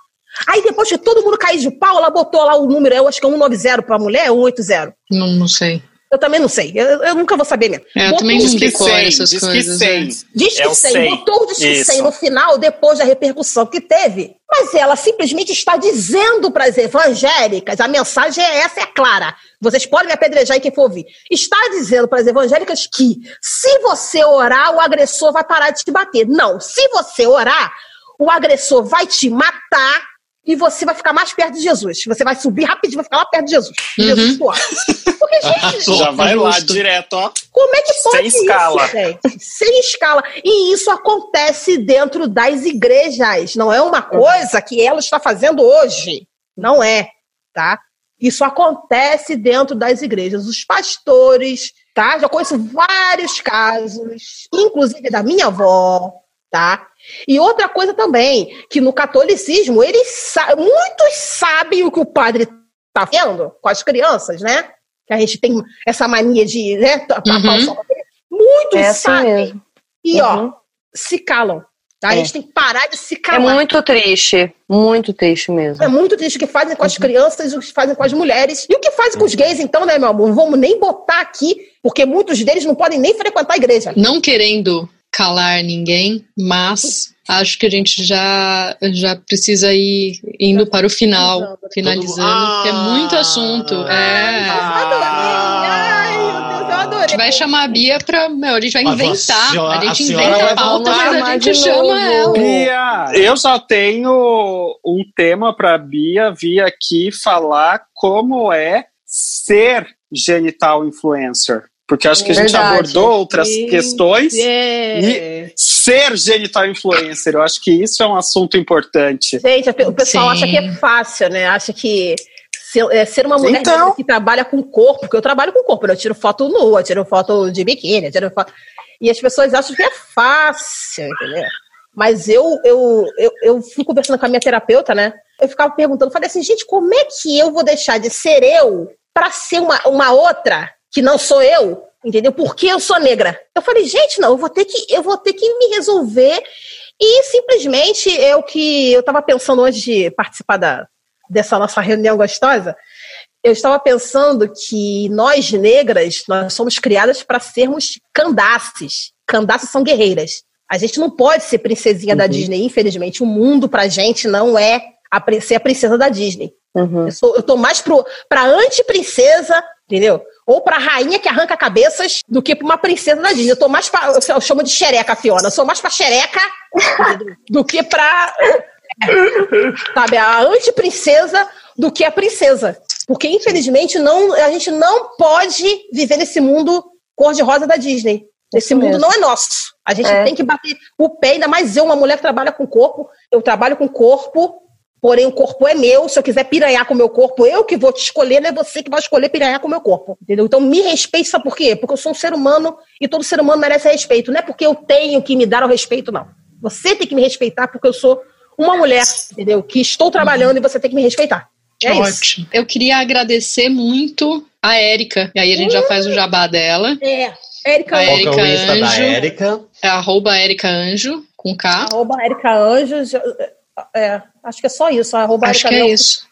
Aí depois que todo mundo caiu de pau, ela botou lá o número, eu acho que é 190 pra mulher, ou 180. Não, não sei. Eu também não sei, eu, eu nunca vou saber mesmo. É, eu Botou também Diz que decoro 100, essas diz que coisas. 100. né? Diz É que o 100, 100. botou o disque Isso. 100 no final, depois da repercussão que teve. Mas ela simplesmente está dizendo para as evangélicas, a mensagem é essa, é clara. Vocês podem me apedrejar e quem for ouvir. Está dizendo para as evangélicas que se você orar, o agressor vai parar de te bater. Não, se você orar, o agressor vai te matar e você vai ficar mais perto de Jesus. Você vai subir rapidinho, vai ficar lá perto de Jesus. Uhum. Jesus ora. Porque, gente, Já vai lá direto, ó. como é que pode Sem escala. isso, gente? Sem escala. E isso acontece dentro das igrejas. Não é uma coisa que ela está fazendo hoje. Não é, tá? Isso acontece dentro das igrejas. Os pastores, tá? Já conheço vários casos, inclusive da minha avó, tá? E outra coisa também, que no catolicismo, eles sa- muitos sabem o que o padre tá vendo com as crianças, né? Que a gente tem essa mania de, né, tapar Uhum. Muitos É assim sabem. mesmo. E, ó, Uhum. se calam. Tá? A É. gente tem que parar de se É calar. muito triste, muito triste mesmo. É muito triste o que fazem com Uhum. as crianças, o que fazem com as mulheres. E o que fazem com os gays, então, né, meu amor? Não vamos nem botar aqui, porque muitos deles não podem nem frequentar a igreja. Não querendo calar ninguém, mas acho que a gente já, já precisa ir indo para o final, finalizando, porque é muito assunto. É. Ai, meu Deus, eu A adorei. gente vai chamar a Bia pra. Meu, a gente vai Mas inventar. A gente a inventa a pauta, mas a gente chama novo. ela. Bia, eu já tenho um tema para Bia vir aqui falar como é ser genital influencer. Porque acho que a gente Verdade. abordou outras Sim. questões. É. Ser genital influencer, eu acho que isso é um assunto importante. Gente, o pessoal Sim. acha que é fácil, né? Acha que ser, é, ser uma mulher Então. que trabalha com corpo, porque eu trabalho com corpo, né? eu tiro foto nua, eu tiro foto de biquíni, eu tiro foto... E as pessoas acham que é fácil, entendeu? Mas eu, eu, eu, eu fui conversando com a minha terapeuta, né? Eu ficava perguntando, falei assim, gente, como é que eu vou deixar de ser eu para ser uma, uma outra que não sou eu? Entendeu? Porque eu sou negra. Eu falei, gente, não, eu vou ter que, eu vou ter que me resolver e simplesmente é o que eu estava pensando antes de participar da, dessa nossa reunião gostosa. Eu estava pensando que nós negras, nós somos criadas para sermos candaces. Candaces são guerreiras. A gente não pode ser princesinha da Disney, infelizmente. O mundo pra gente não é a, ser a princesa da Disney. Uhum. Eu, sou, eu tô mais pro, pra anti-princesa, entendeu? Ou pra rainha que arranca cabeças do que pra uma princesa da Disney. Eu tô mais pra. Eu chamo de xereca, Fiona. Eu sou mais pra xereca do que pra. sabe, a anti-princesa do que a princesa. Porque, infelizmente, não, a gente não pode viver nesse mundo cor-de-rosa da Disney. Esse mundo mesmo. não é nosso. A gente É. tem que bater o pé, ainda mais eu, uma mulher que trabalha com corpo. Eu trabalho com corpo, porém o corpo é meu. Se eu quiser piranhar com o meu corpo, eu que vou te escolher, não é você que vai escolher piranhar com o meu corpo. Entendeu? Então me respeite, sabe por quê? Porque eu sou um ser humano e todo ser humano merece respeito. Não é porque eu tenho que me dar o respeito, não. Você tem que me respeitar porque eu sou uma mulher, entendeu? Que estou trabalhando e você tem que me respeitar. É isso. Ótimo. Eu queria agradecer muito a Érica. E aí a gente já faz o jabá dela. É. Érica, A Qual que é o Insta da Anjo. Érica? É arroba Érica Anjo, com K. arroba Érica Anjos. É, acho que é só isso. Arroba Acho que é isso.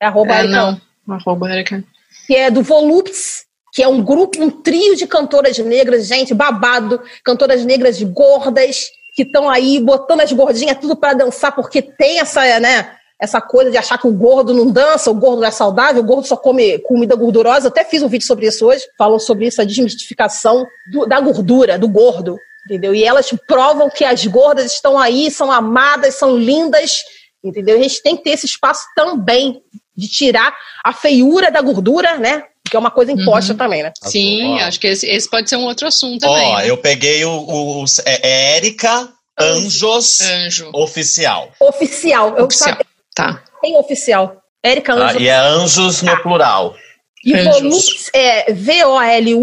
É arroba É, não. Arroba Érica. que é do Volupts, que é um grupo, um trio de cantoras negras, gente, babado, cantoras negras gordas, que estão aí botando as gordinhas tudo para dançar, porque tem essa, né, essa coisa de achar que o gordo não dança, o gordo não é saudável, o gordo só come comida gordurosa. Eu até fiz um vídeo sobre isso hoje, falam sobre isso, a desmistificação do, da gordura, do gordo, entendeu? E elas provam que as gordas estão aí, são amadas, são lindas, entendeu? A gente tem que ter esse espaço também de tirar a feiura da gordura, né? Que é uma coisa imposta uhum. também, né? Sim, acho que esse, esse, pode ser um outro assunto também. Ó, né? eu peguei o, o, o é, é Érica Anjos Anjo. Oficial. Oficial. Eu oficial. Sabe, tá. Tem oficial. Érica Anjos. Ah, e é Anjos no tá. plural. E Volupz é V-O-L-U-P-Z.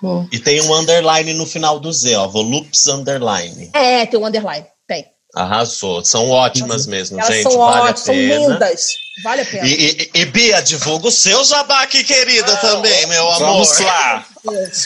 Volupz. E tem um underline no final do Z, ó. Volupz underline. É, tem um underline. Tem. Arrasou. São ótimas mesmo, Elas gente. São vale ótimas, são lindas. Vale a pena. E, e, e, Bia, divulga o seu jabá aqui, querida, também, meu amor. Vamos lá.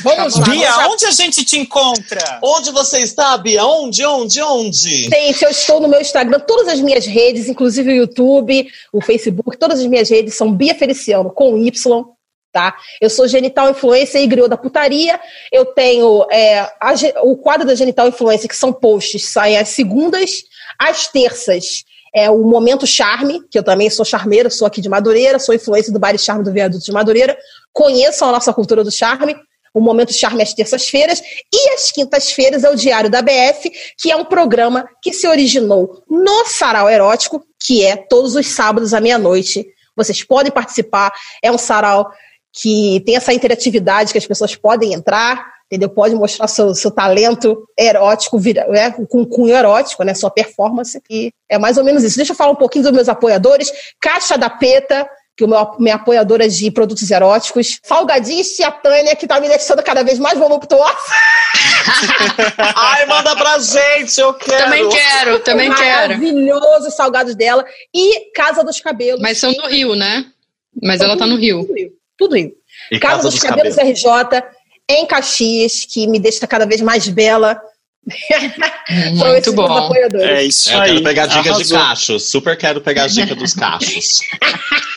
Vamos lá. Bia, vamos onde a gente te encontra? Onde você está, Bia? Onde, onde, onde? Gente, eu estou no meu Instagram, todas as minhas redes, inclusive o YouTube, o Facebook, todas as minhas redes são Bia Feliciano, com Y. Tá? Eu sou genital influencer e griot da putaria. Eu tenho é, a, o quadro da genital influencer, que são posts, saem às segundas, às terças. É o Momento Charme, que eu também sou charmeira, sou aqui de Madureira, sou influência do Bar Charme do Viaduto de Madureira. Conheçam a nossa cultura do charme. O Momento Charme às terças-feiras. E às quintas-feiras é o Diário da BF, que é um programa que se originou no Sarau Erótico, que é todos os sábados à meia-noite. Vocês podem participar. É um sarau que tem essa interatividade que as pessoas podem entrar, entendeu? Pode mostrar seu, seu talento erótico, né? com cunho erótico, né? Sua performance. E é mais ou menos isso. Deixa eu falar um pouquinho dos meus apoiadores. Caixa da Peta, que o meu, minha apoiadora de produtos eróticos. Salgadinhos Tia Tânia, que tá me deixando cada vez mais voluptuosa. Ai, manda pra gente, eu quero. Também quero, também quero. Maravilhoso os salgados dela. E Casa dos Cabelos. Mas são no Rio, né? Mas ela tá no Rio. Rio tudo Rio. E Casa, Casa dos, dos Cabelos, Cabelos RJ, em Caxias, que me deixa cada vez mais bela. Muito bom. É isso é, aí. Eu quero pegar dica Arrasou. de cachos. Super quero pegar dica dos cachos.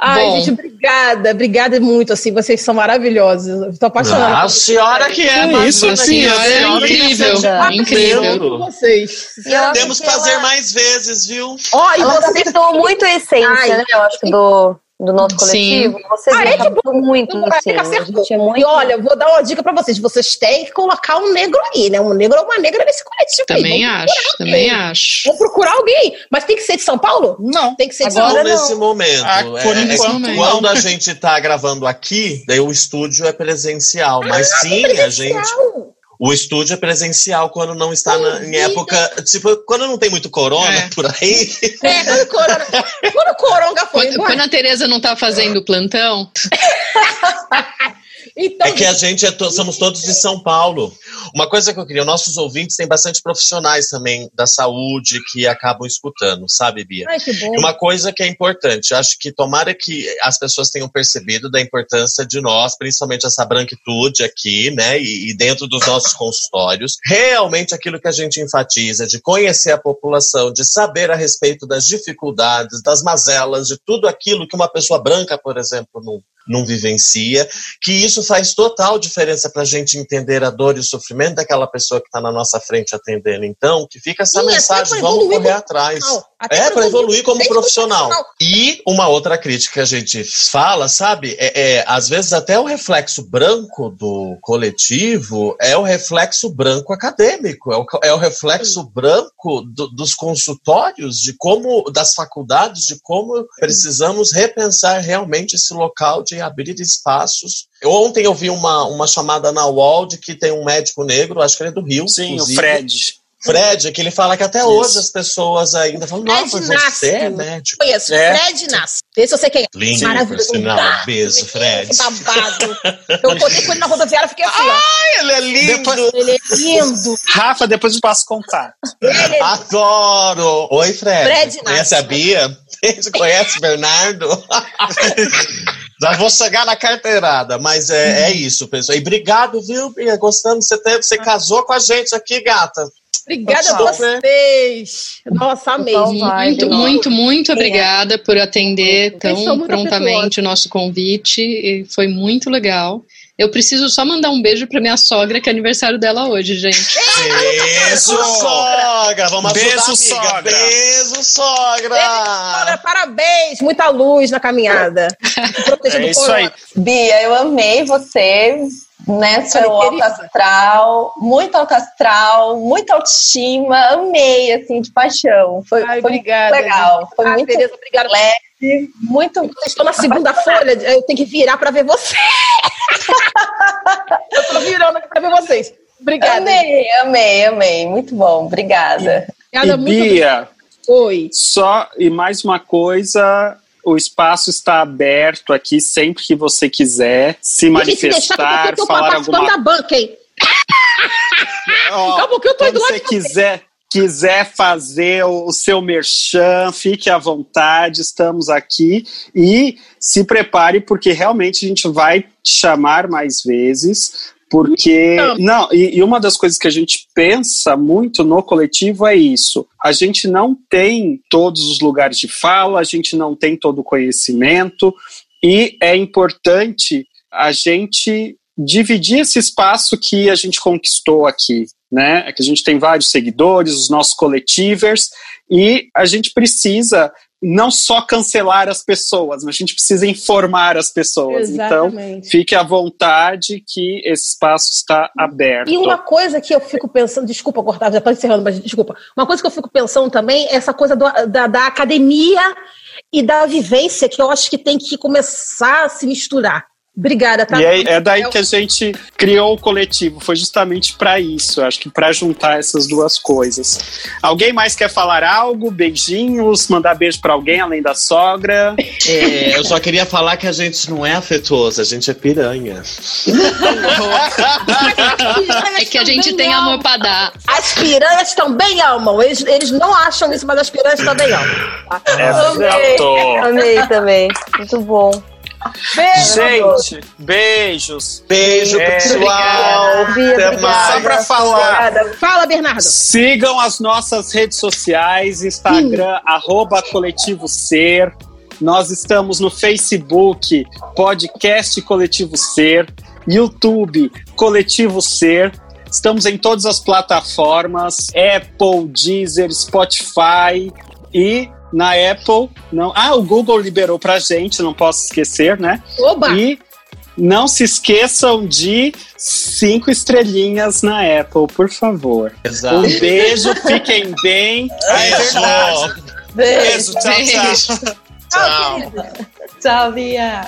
Ai, Bom. gente, obrigada, obrigada muito, assim, vocês são maravilhosos. Estou apaixonada. Ah, a senhora que é, é isso, a senhora é incrível, incrível. Vocês. Temos que fazer ela... mais vezes, viu? Ó, oh, e você citou muito a essência, Ai, né, eu acho, do do nosso coletivo, Sim. vocês ah, é tipo, muito assim. É muito... E olha, vou dar uma dica para vocês. Vocês têm que colocar um negro aí, né? Um negro ou uma negra nesse coletivo. Também aí. acho, também acho. Vou procurar alguém. Mas tem que ser de São Paulo? Não. Tem que ser de Agora, São Paulo. nesse momento. Ah, por é, enquanto, é, quando a gente tá gravando aqui, daí o estúdio é presencial. Mas ah, sim, é presencial. a gente. O estúdio é presencial quando não está na, em época. Tipo, quando não tem muito corona é. por aí. É, quando o corona. quando o coronga foi. Quando, quando a Tereza não está fazendo plantão. Então, é que a gente é to somos todos de São Paulo. Uma coisa que eu queria, nossos ouvintes têm bastante profissionais também da saúde que acabam escutando, sabe, Bia? Ai, que bom. Uma coisa que é importante, acho que tomara que as pessoas tenham percebido da importância de nós, principalmente essa branquitude aqui, né, e, e dentro dos nossos consultórios, realmente aquilo que a gente enfatiza, de conhecer a população, de saber a respeito das dificuldades, das mazelas, de tudo aquilo que uma pessoa branca, por exemplo, não, não vivencia, que isso faz total diferença para a gente entender a dor e o sofrimento daquela pessoa que está na nossa frente atendendo. Então, que fica essa mensagem, vamos correr atrás. É, para evoluir como profissional. profissional. E uma outra crítica que a gente fala, sabe, é, é, às vezes até o reflexo branco do coletivo é o reflexo branco acadêmico, é o, é o reflexo Sim. branco do, dos consultórios, de como, das faculdades, de como precisamos repensar realmente esse local de abrir espaços. Ontem eu vi uma, uma chamada na UOL de que tem um médico negro, acho que ele é do Rio. Sim, inclusive. o Fred. Fred, que ele fala que até Isso. hoje as pessoas ainda falam, nossa, você é médico. Conheço, é. Fred Nasce. Vê se você quem é. Lindo, Maravilhoso. Sinal, beijo, Fred. babado. Eu encontrei com ele na rodoviária, fiquei assim, Ai, ele é lindo. Depois, ele é lindo. Rafa, depois eu passo contato. É Adoro. Oi, Fred. Fred Conhece a Bia? Você conhece Bernardo? Já vou chegar na carteirada, mas é, é isso, pessoal. E obrigado, viu, Bia? Gostando, você, teve, você casou com a gente aqui, gata. Obrigada a vocês. Nossa, amei. Muito, muito, muito obrigada por atender tão prontamente o nosso convite. Foi muito legal. Eu preciso só mandar um beijo pra minha sogra, que é aniversário dela hoje, gente. Beijo, sogra! Vamos Beijo, ajudar, amiga. sogra. Beijo, sogra! Olha, parabéns, muita luz na caminhada. Proteger É do isso corona. aí. Bia, eu amei você, né? Seu Olha, alto querida. astral, muito alto astral, muita autoestima, amei, assim, de paixão. Foi, Ai, foi obrigada, muito legal, foi Ah, muito Tereza, obrigada. leve, muito. Eu estou na segunda folha, eu tenho que virar para ver você. eu estou virando aqui para ver vocês. Obrigada. Amei, amei, amei, muito bom, obrigada. Obrigada, E muito Bia, Oi. só e mais uma coisa, o espaço está aberto aqui sempre que você quiser se se manifestar, tô falar alguma da banca, hein? Ó, Calma, porque eu tô quando indo lá você quiser quiser fazer o, o seu merchan, fique à vontade, estamos aqui e se prepare porque realmente a gente vai te chamar mais vezes. Porque. Então. Não, e, e uma das coisas que a gente pensa muito no coletivo é isso. A gente não tem todos os lugares de fala, a gente não tem todo o conhecimento, e é importante a gente dividir esse espaço que a gente conquistou aqui, né? É que a gente tem vários seguidores, os nossos coletivers, e a gente precisa não só cancelar as pessoas, mas a gente precisa informar as pessoas. Então, Exatamente. fique à vontade que esse espaço está aberto. E uma coisa que eu fico pensando, desculpa cortar, já estou encerrando, mas desculpa. Uma coisa que eu fico pensando também é essa coisa do- da, da academia e da vivência que eu acho que tem que começar a se misturar. Obrigada, tá? E é, é daí que a gente criou o coletivo, foi justamente para isso, acho que para juntar essas duas coisas. Alguém mais quer falar algo? Beijinhos, mandar beijo para alguém além da sogra? É, eu só queria falar que a gente não é afetuoso, a gente é piranha. É que a gente tem amor pra dar. As piranhas também amam. Eles, eles não acham isso, mas as piranhas também amam. tá? Exato. Amei também. Muito bom. Gente, beijos. Beijo, É, pessoal. Bia, Até obrigada. mais. Só para falar, Obrigada. Fala, Bernardo. Sigam as nossas redes sociais, Instagram, arroba Coletivo Ser. Nós estamos no Facebook, Podcast Coletivo Ser, YouTube, Coletivo Ser. Estamos em todas as plataformas, Apple, Deezer, Spotify e na Apple, não. Ah, o Google liberou pra gente, não posso esquecer, né? Oba! E não se esqueçam de cinco estrelinhas na Apple, por favor. Exato. Um beijo, fiquem bem. É verdade. Beijo. Beijo, tchau, tchau. Tchau, Bia.